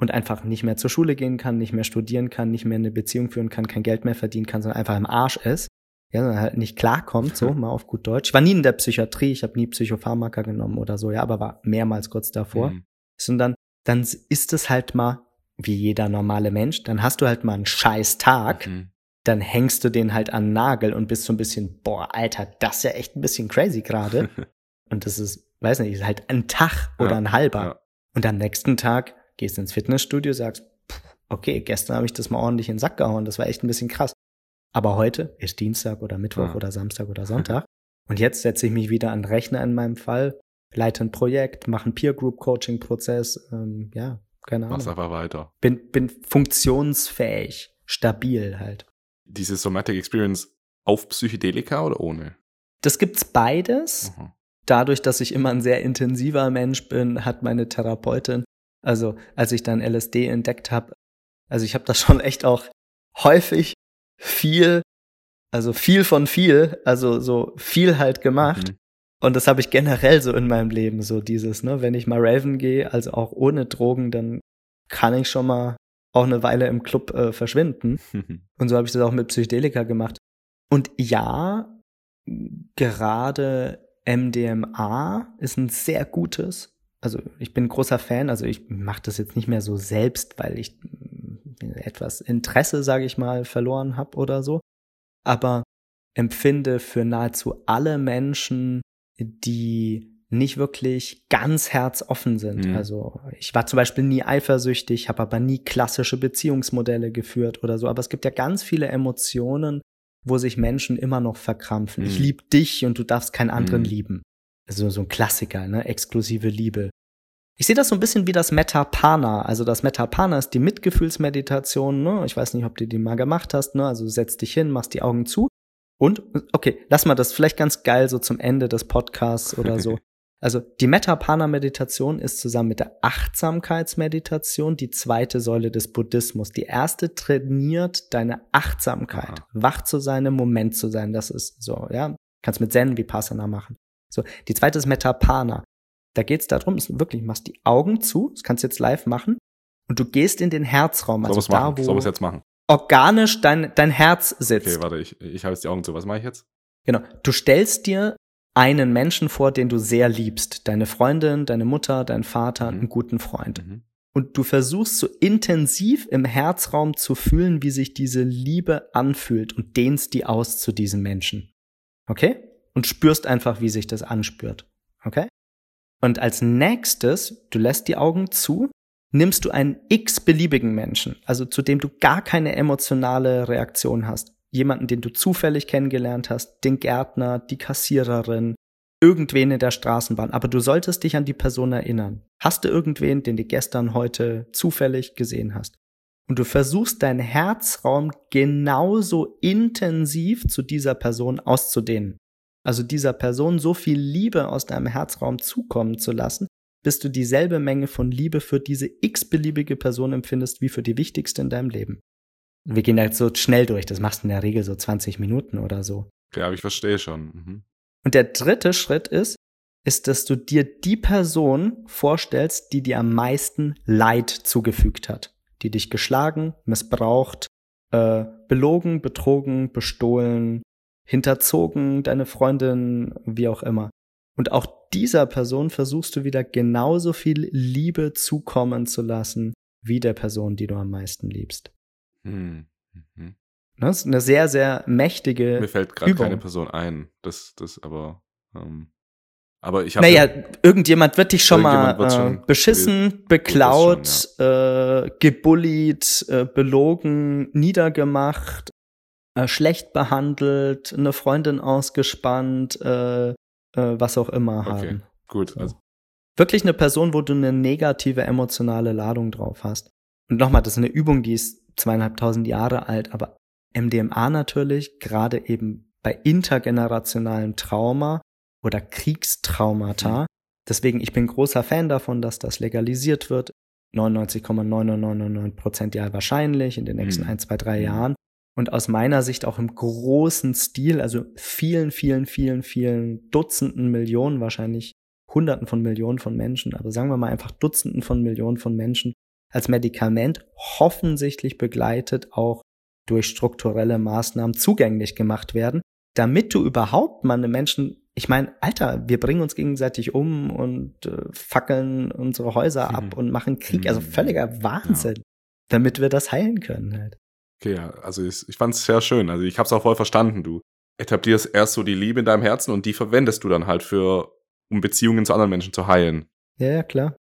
und einfach nicht mehr zur Schule gehen kann, nicht mehr studieren kann, nicht mehr eine Beziehung führen kann, kein Geld mehr verdienen kann, sondern einfach im Arsch ist. Ja, sondern halt nicht klarkommt, so *laughs* mal auf gut Deutsch. Ich war nie in der Psychiatrie, ich habe nie Psychopharmaka genommen oder so, ja, aber war mehrmals kurz davor. Mhm. Sondern dann ist es halt mal, wie jeder normale Mensch, dann hast du halt mal einen scheiß Tag. Mhm dann hängst du den halt an Nagel und bist so ein bisschen, boah, Alter, das ist ja echt ein bisschen crazy gerade. *laughs* und das ist, weiß nicht, ist halt ein Tag oder ja, ein halber. Ja. Und am nächsten Tag gehst du ins Fitnessstudio, sagst, okay, gestern habe ich das mal ordentlich in den Sack gehauen, das war echt ein bisschen krass. Aber heute ist Dienstag oder Mittwoch ja. oder Samstag oder Sonntag. *laughs* und jetzt setze ich mich wieder an den Rechner in meinem Fall, leite ein Projekt, mache einen Peer Group Coaching Prozess, ähm, ja, keine Ahnung. Mach's einfach weiter. Bin, bin funktionsfähig, stabil halt diese Somatic Experience auf Psychedelika oder ohne? Das gibt's beides. Mhm. Dadurch, dass ich immer ein sehr intensiver Mensch bin, hat meine Therapeutin, also als ich dann LSD entdeckt habe, also ich habe das schon echt auch häufig viel, also viel von viel, also so viel halt gemacht. Mhm. Und das habe ich generell so in meinem Leben, so dieses, ne, wenn ich mal Raven gehe, also auch ohne Drogen, dann kann ich schon mal auch eine Weile im Club äh, verschwinden. *laughs* Und so habe ich das auch mit Psychedelika gemacht. Und ja, gerade MDMA ist ein sehr gutes. Also ich bin großer Fan, also ich mache das jetzt nicht mehr so selbst, weil ich etwas Interesse, sage ich mal, verloren habe oder so. Aber empfinde für nahezu alle Menschen, die nicht wirklich ganz herzoffen sind. Mhm. Also ich war zum Beispiel nie eifersüchtig, habe aber nie klassische Beziehungsmodelle geführt oder so. Aber es gibt ja ganz viele Emotionen, wo sich Menschen immer noch verkrampfen. Mhm. Ich lieb dich und du darfst keinen anderen mhm. lieben. Also so ein Klassiker, ne? Exklusive Liebe. Ich sehe das so ein bisschen wie das Metapana. Also das Metapana ist die Mitgefühlsmeditation. Ne? Ich weiß nicht, ob du die mal gemacht hast. Ne? Also setz dich hin, machst die Augen zu und okay, lass mal das vielleicht ganz geil so zum Ende des Podcasts oder so. *laughs* Also die Metapana-Meditation ist zusammen mit der Achtsamkeitsmeditation die zweite Säule des Buddhismus. Die erste trainiert deine Achtsamkeit, Aha. wach zu sein, im Moment zu sein. Das ist so, ja. Kannst mit Zen Vipassana machen. So, die zweite ist Metapana. Da geht es darum, wirklich, machst die Augen zu, das kannst du jetzt live machen, und du gehst in den Herzraum. Also da, machen? wo. Soll jetzt machen? organisch dein, dein Herz sitzt. Okay, warte, ich, ich habe jetzt die Augen zu. Was mache ich jetzt? Genau. Du stellst dir einen Menschen vor, den du sehr liebst. Deine Freundin, deine Mutter, dein Vater, mhm. einen guten Freund. Mhm. Und du versuchst so intensiv im Herzraum zu fühlen, wie sich diese Liebe anfühlt und dehnst die aus zu diesem Menschen. Okay? Und spürst einfach, wie sich das anspürt. Okay? Und als nächstes, du lässt die Augen zu, nimmst du einen x-beliebigen Menschen, also zu dem du gar keine emotionale Reaktion hast. Jemanden, den du zufällig kennengelernt hast, den Gärtner, die Kassiererin, irgendwen in der Straßenbahn, aber du solltest dich an die Person erinnern. Hast du irgendwen, den du gestern, heute zufällig gesehen hast? Und du versuchst deinen Herzraum genauso intensiv zu dieser Person auszudehnen. Also dieser Person so viel Liebe aus deinem Herzraum zukommen zu lassen, bis du dieselbe Menge von Liebe für diese x-beliebige Person empfindest wie für die wichtigste in deinem Leben. Wir gehen da jetzt so schnell durch, das machst du in der Regel so 20 Minuten oder so. Ja, aber ich verstehe schon. Mhm. Und der dritte Schritt ist, ist, dass du dir die Person vorstellst, die dir am meisten Leid zugefügt hat, die dich geschlagen, missbraucht, äh, belogen, betrogen, bestohlen, hinterzogen, deine Freundin, wie auch immer. Und auch dieser Person versuchst du wieder genauso viel Liebe zukommen zu lassen, wie der Person, die du am meisten liebst. Hm. Mhm. Das ist eine sehr, sehr mächtige. Mir fällt gerade keine Person ein. Das, das aber. Ähm, aber ich habe. Naja, ja, irgendjemand wird dich schon mal äh, schon beschissen, beklaut, schon, ja. äh, gebullied, äh, belogen, niedergemacht, äh, schlecht behandelt, eine Freundin ausgespannt, äh, äh, was auch immer okay, haben. Gut. Also. Wirklich eine Person, wo du eine negative emotionale Ladung drauf hast. Und nochmal, das ist eine Übung, die ist zweieinhalbtausend Jahre alt, aber MDMA natürlich, gerade eben bei intergenerationalem Trauma oder Kriegstraumata. Mhm. Deswegen, ich bin großer Fan davon, dass das legalisiert wird. 99,999 Prozent ja wahrscheinlich in den nächsten mhm. ein, zwei, drei mhm. Jahren. Und aus meiner Sicht auch im großen Stil, also vielen, vielen, vielen, vielen Dutzenden Millionen, wahrscheinlich Hunderten von Millionen von Menschen, aber sagen wir mal einfach Dutzenden von Millionen von Menschen als Medikament offensichtlich begleitet auch durch strukturelle Maßnahmen zugänglich gemacht werden, damit du überhaupt mal eine Menschen, ich meine, Alter, wir bringen uns gegenseitig um und äh, fackeln unsere Häuser mhm. ab und machen Krieg, also mhm. völliger Wahnsinn, ja. damit wir das heilen können halt. Okay, ja, also ich, ich fand es sehr schön. Also ich habe es auch voll verstanden. Du etablierst erst so die Liebe in deinem Herzen und die verwendest du dann halt für, um Beziehungen zu anderen Menschen zu heilen. Ja, ja, klar.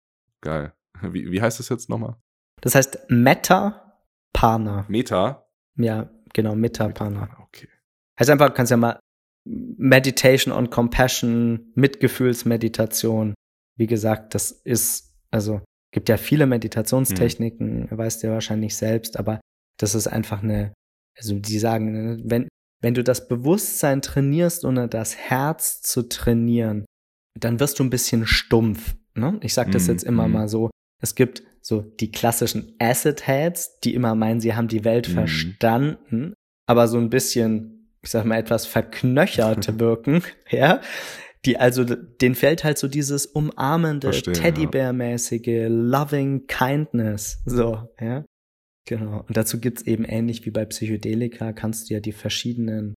Geil. Wie, wie heißt das jetzt nochmal? Das heißt Meta-Pana. Meta? Ja, genau, Meta-Pana. Okay. Heißt einfach, kannst ja mal Meditation on Compassion, Mitgefühlsmeditation. Wie gesagt, das ist, also gibt ja viele Meditationstechniken, hm. weißt du ja wahrscheinlich selbst, aber das ist einfach eine, also die sagen, ne, wenn, wenn du das Bewusstsein trainierst, ohne das Herz zu trainieren, dann wirst du ein bisschen stumpf. Ne? Ich sage das mm, jetzt immer mm. mal so. Es gibt so die klassischen Acid Heads, die immer meinen, sie haben die Welt mm. verstanden, aber so ein bisschen, ich sag mal, etwas verknöchert *laughs* wirken, ja. Die also, den fällt halt so dieses umarmende, Teddybär-mäßige, loving kindness, so, ja. Genau. Und dazu gibt's eben ähnlich wie bei Psychedelika, kannst du ja die verschiedenen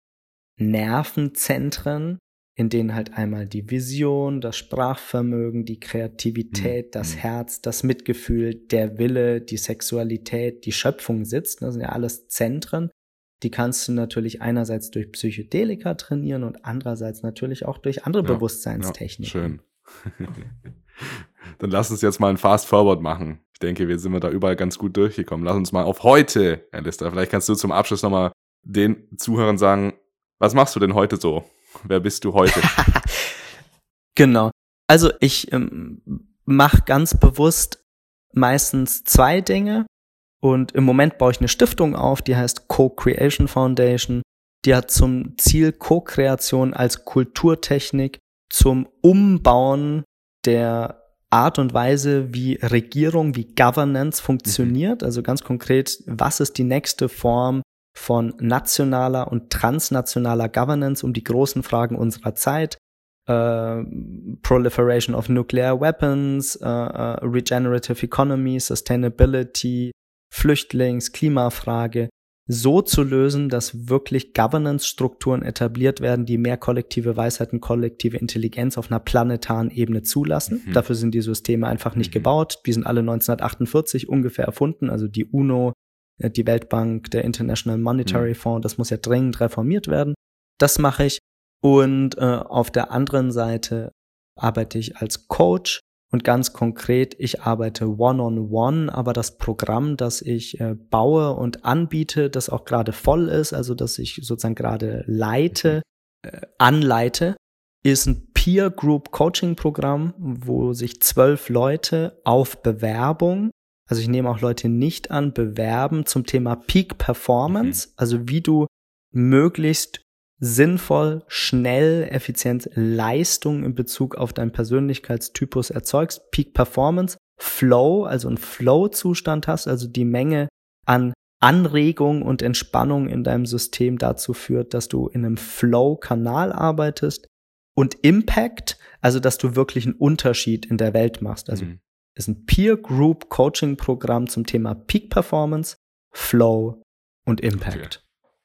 Nervenzentren, in denen halt einmal die Vision, das Sprachvermögen, die Kreativität, mhm. das. Herz, das Mitgefühl, der Wille, die Sexualität, die Schöpfung sitzt. Das sind ja alles Zentren. Die kannst du natürlich einerseits durch Psychedelika trainieren und andererseits natürlich auch durch andere ja, Bewusstseinstechniken. Ja, schön. *laughs* Dann lass uns jetzt mal ein Fast Forward machen. Ich denke, wir sind wir da überall ganz gut durchgekommen. Lass uns mal auf heute, Alistair. Vielleicht kannst du zum Abschluss nochmal den Zuhörern sagen, was machst du denn heute so? Wer bist du heute? *laughs* genau. Also ich ähm, mache ganz bewusst meistens zwei Dinge. Und im Moment baue ich eine Stiftung auf, die heißt Co-Creation Foundation. Die hat zum Ziel Co-Kreation als Kulturtechnik zum Umbauen der Art und Weise, wie Regierung, wie Governance funktioniert. Mhm. Also ganz konkret, was ist die nächste Form von nationaler und transnationaler Governance um die großen Fragen unserer Zeit? Uh, proliferation of nuclear weapons, uh, uh, regenerative economy, sustainability, Flüchtlings, Klimafrage. So zu lösen, dass wirklich Governance-Strukturen etabliert werden, die mehr kollektive Weisheit und kollektive Intelligenz auf einer planetaren Ebene zulassen. Mhm. Dafür sind die Systeme einfach nicht mhm. gebaut. Die sind alle 1948 ungefähr erfunden. Also die UNO, äh, die Weltbank, der International Monetary mhm. Fund, das muss ja dringend reformiert werden. Das mache ich. Und äh, auf der anderen Seite arbeite ich als Coach und ganz konkret, ich arbeite one-on-one, -on -one, aber das Programm, das ich äh, baue und anbiete, das auch gerade voll ist, also das ich sozusagen gerade leite, äh, anleite, ist ein Peer Group Coaching Programm, wo sich zwölf Leute auf Bewerbung, also ich nehme auch Leute nicht an, bewerben zum Thema Peak Performance, mhm. also wie du möglichst sinnvoll, schnell, effizient Leistung in Bezug auf deinen Persönlichkeitstypus erzeugst, Peak Performance, Flow, also ein Flow-Zustand hast, also die Menge an Anregung und Entspannung in deinem System dazu führt, dass du in einem Flow-Kanal arbeitest und Impact, also dass du wirklich einen Unterschied in der Welt machst. Also mhm. ist ein Peer Group Coaching Programm zum Thema Peak Performance, Flow und Impact.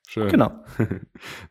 Schön. Genau. *laughs*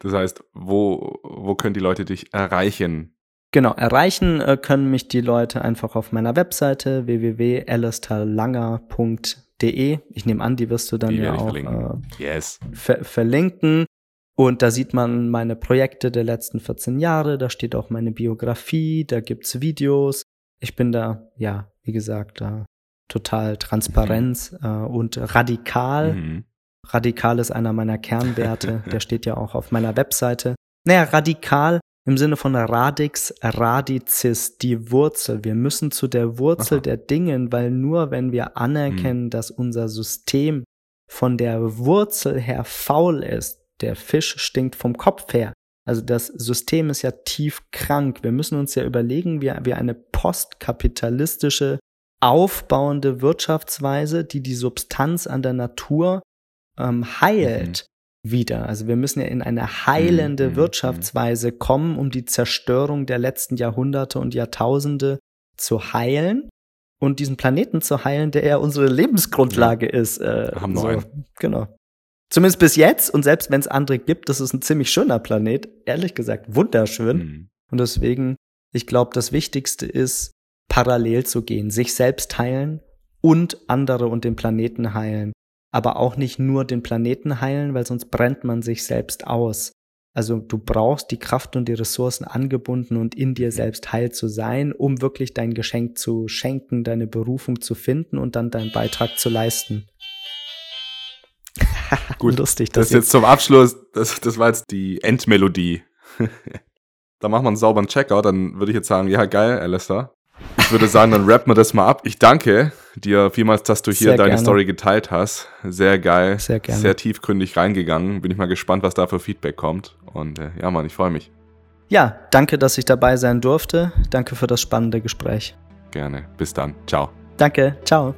Das heißt, wo, wo können die Leute dich erreichen? Genau, erreichen äh, können mich die Leute einfach auf meiner Webseite www.alistairlanger.de. Ich nehme an, die wirst du dann die ja auch äh, yes. ver verlinken. Und da sieht man meine Projekte der letzten 14 Jahre, da steht auch meine Biografie, da gibt's Videos. Ich bin da, ja, wie gesagt, da total transparent mhm. äh, und radikal. Mhm. Radikal ist einer meiner Kernwerte, *laughs* der steht ja auch auf meiner Webseite. Naja, radikal im Sinne von radix, radicis, die Wurzel. Wir müssen zu der Wurzel Aha. der Dingen, weil nur wenn wir anerkennen, hm. dass unser System von der Wurzel her faul ist, der Fisch stinkt vom Kopf her. Also das System ist ja tief krank. Wir müssen uns ja überlegen, wie wir eine postkapitalistische, aufbauende Wirtschaftsweise, die die Substanz an der Natur ähm, heilt, mhm. wieder. Also wir müssen ja in eine heilende mhm. mhm. Wirtschaftsweise kommen, um die Zerstörung der letzten Jahrhunderte und Jahrtausende zu heilen und diesen Planeten zu heilen, der ja unsere Lebensgrundlage ja. ist. Äh, Haben so, einen. Genau. Zumindest bis jetzt und selbst wenn es andere gibt, das ist ein ziemlich schöner Planet. Ehrlich gesagt, wunderschön. Mhm. Und deswegen, ich glaube, das Wichtigste ist, parallel zu gehen, sich selbst heilen und andere und den Planeten heilen aber auch nicht nur den Planeten heilen, weil sonst brennt man sich selbst aus. Also du brauchst die Kraft und die Ressourcen angebunden und in dir selbst heil zu sein, um wirklich dein Geschenk zu schenken, deine Berufung zu finden und dann deinen Beitrag zu leisten. *laughs* Gut, lustig. Das, das jetzt zum Abschluss, das, das war jetzt die Endmelodie. *laughs* da machen wir einen sauberen Checker, dann würde ich jetzt sagen, ja geil, Alistair. Ich würde sagen, dann rappen wir das mal ab. Ich danke dir vielmals, dass du hier Sehr deine gerne. Story geteilt hast. Sehr geil. Sehr gerne. Sehr tiefgründig reingegangen. Bin ich mal gespannt, was da für Feedback kommt. Und äh, ja, Mann, ich freue mich. Ja, danke, dass ich dabei sein durfte. Danke für das spannende Gespräch. Gerne. Bis dann. Ciao. Danke. Ciao.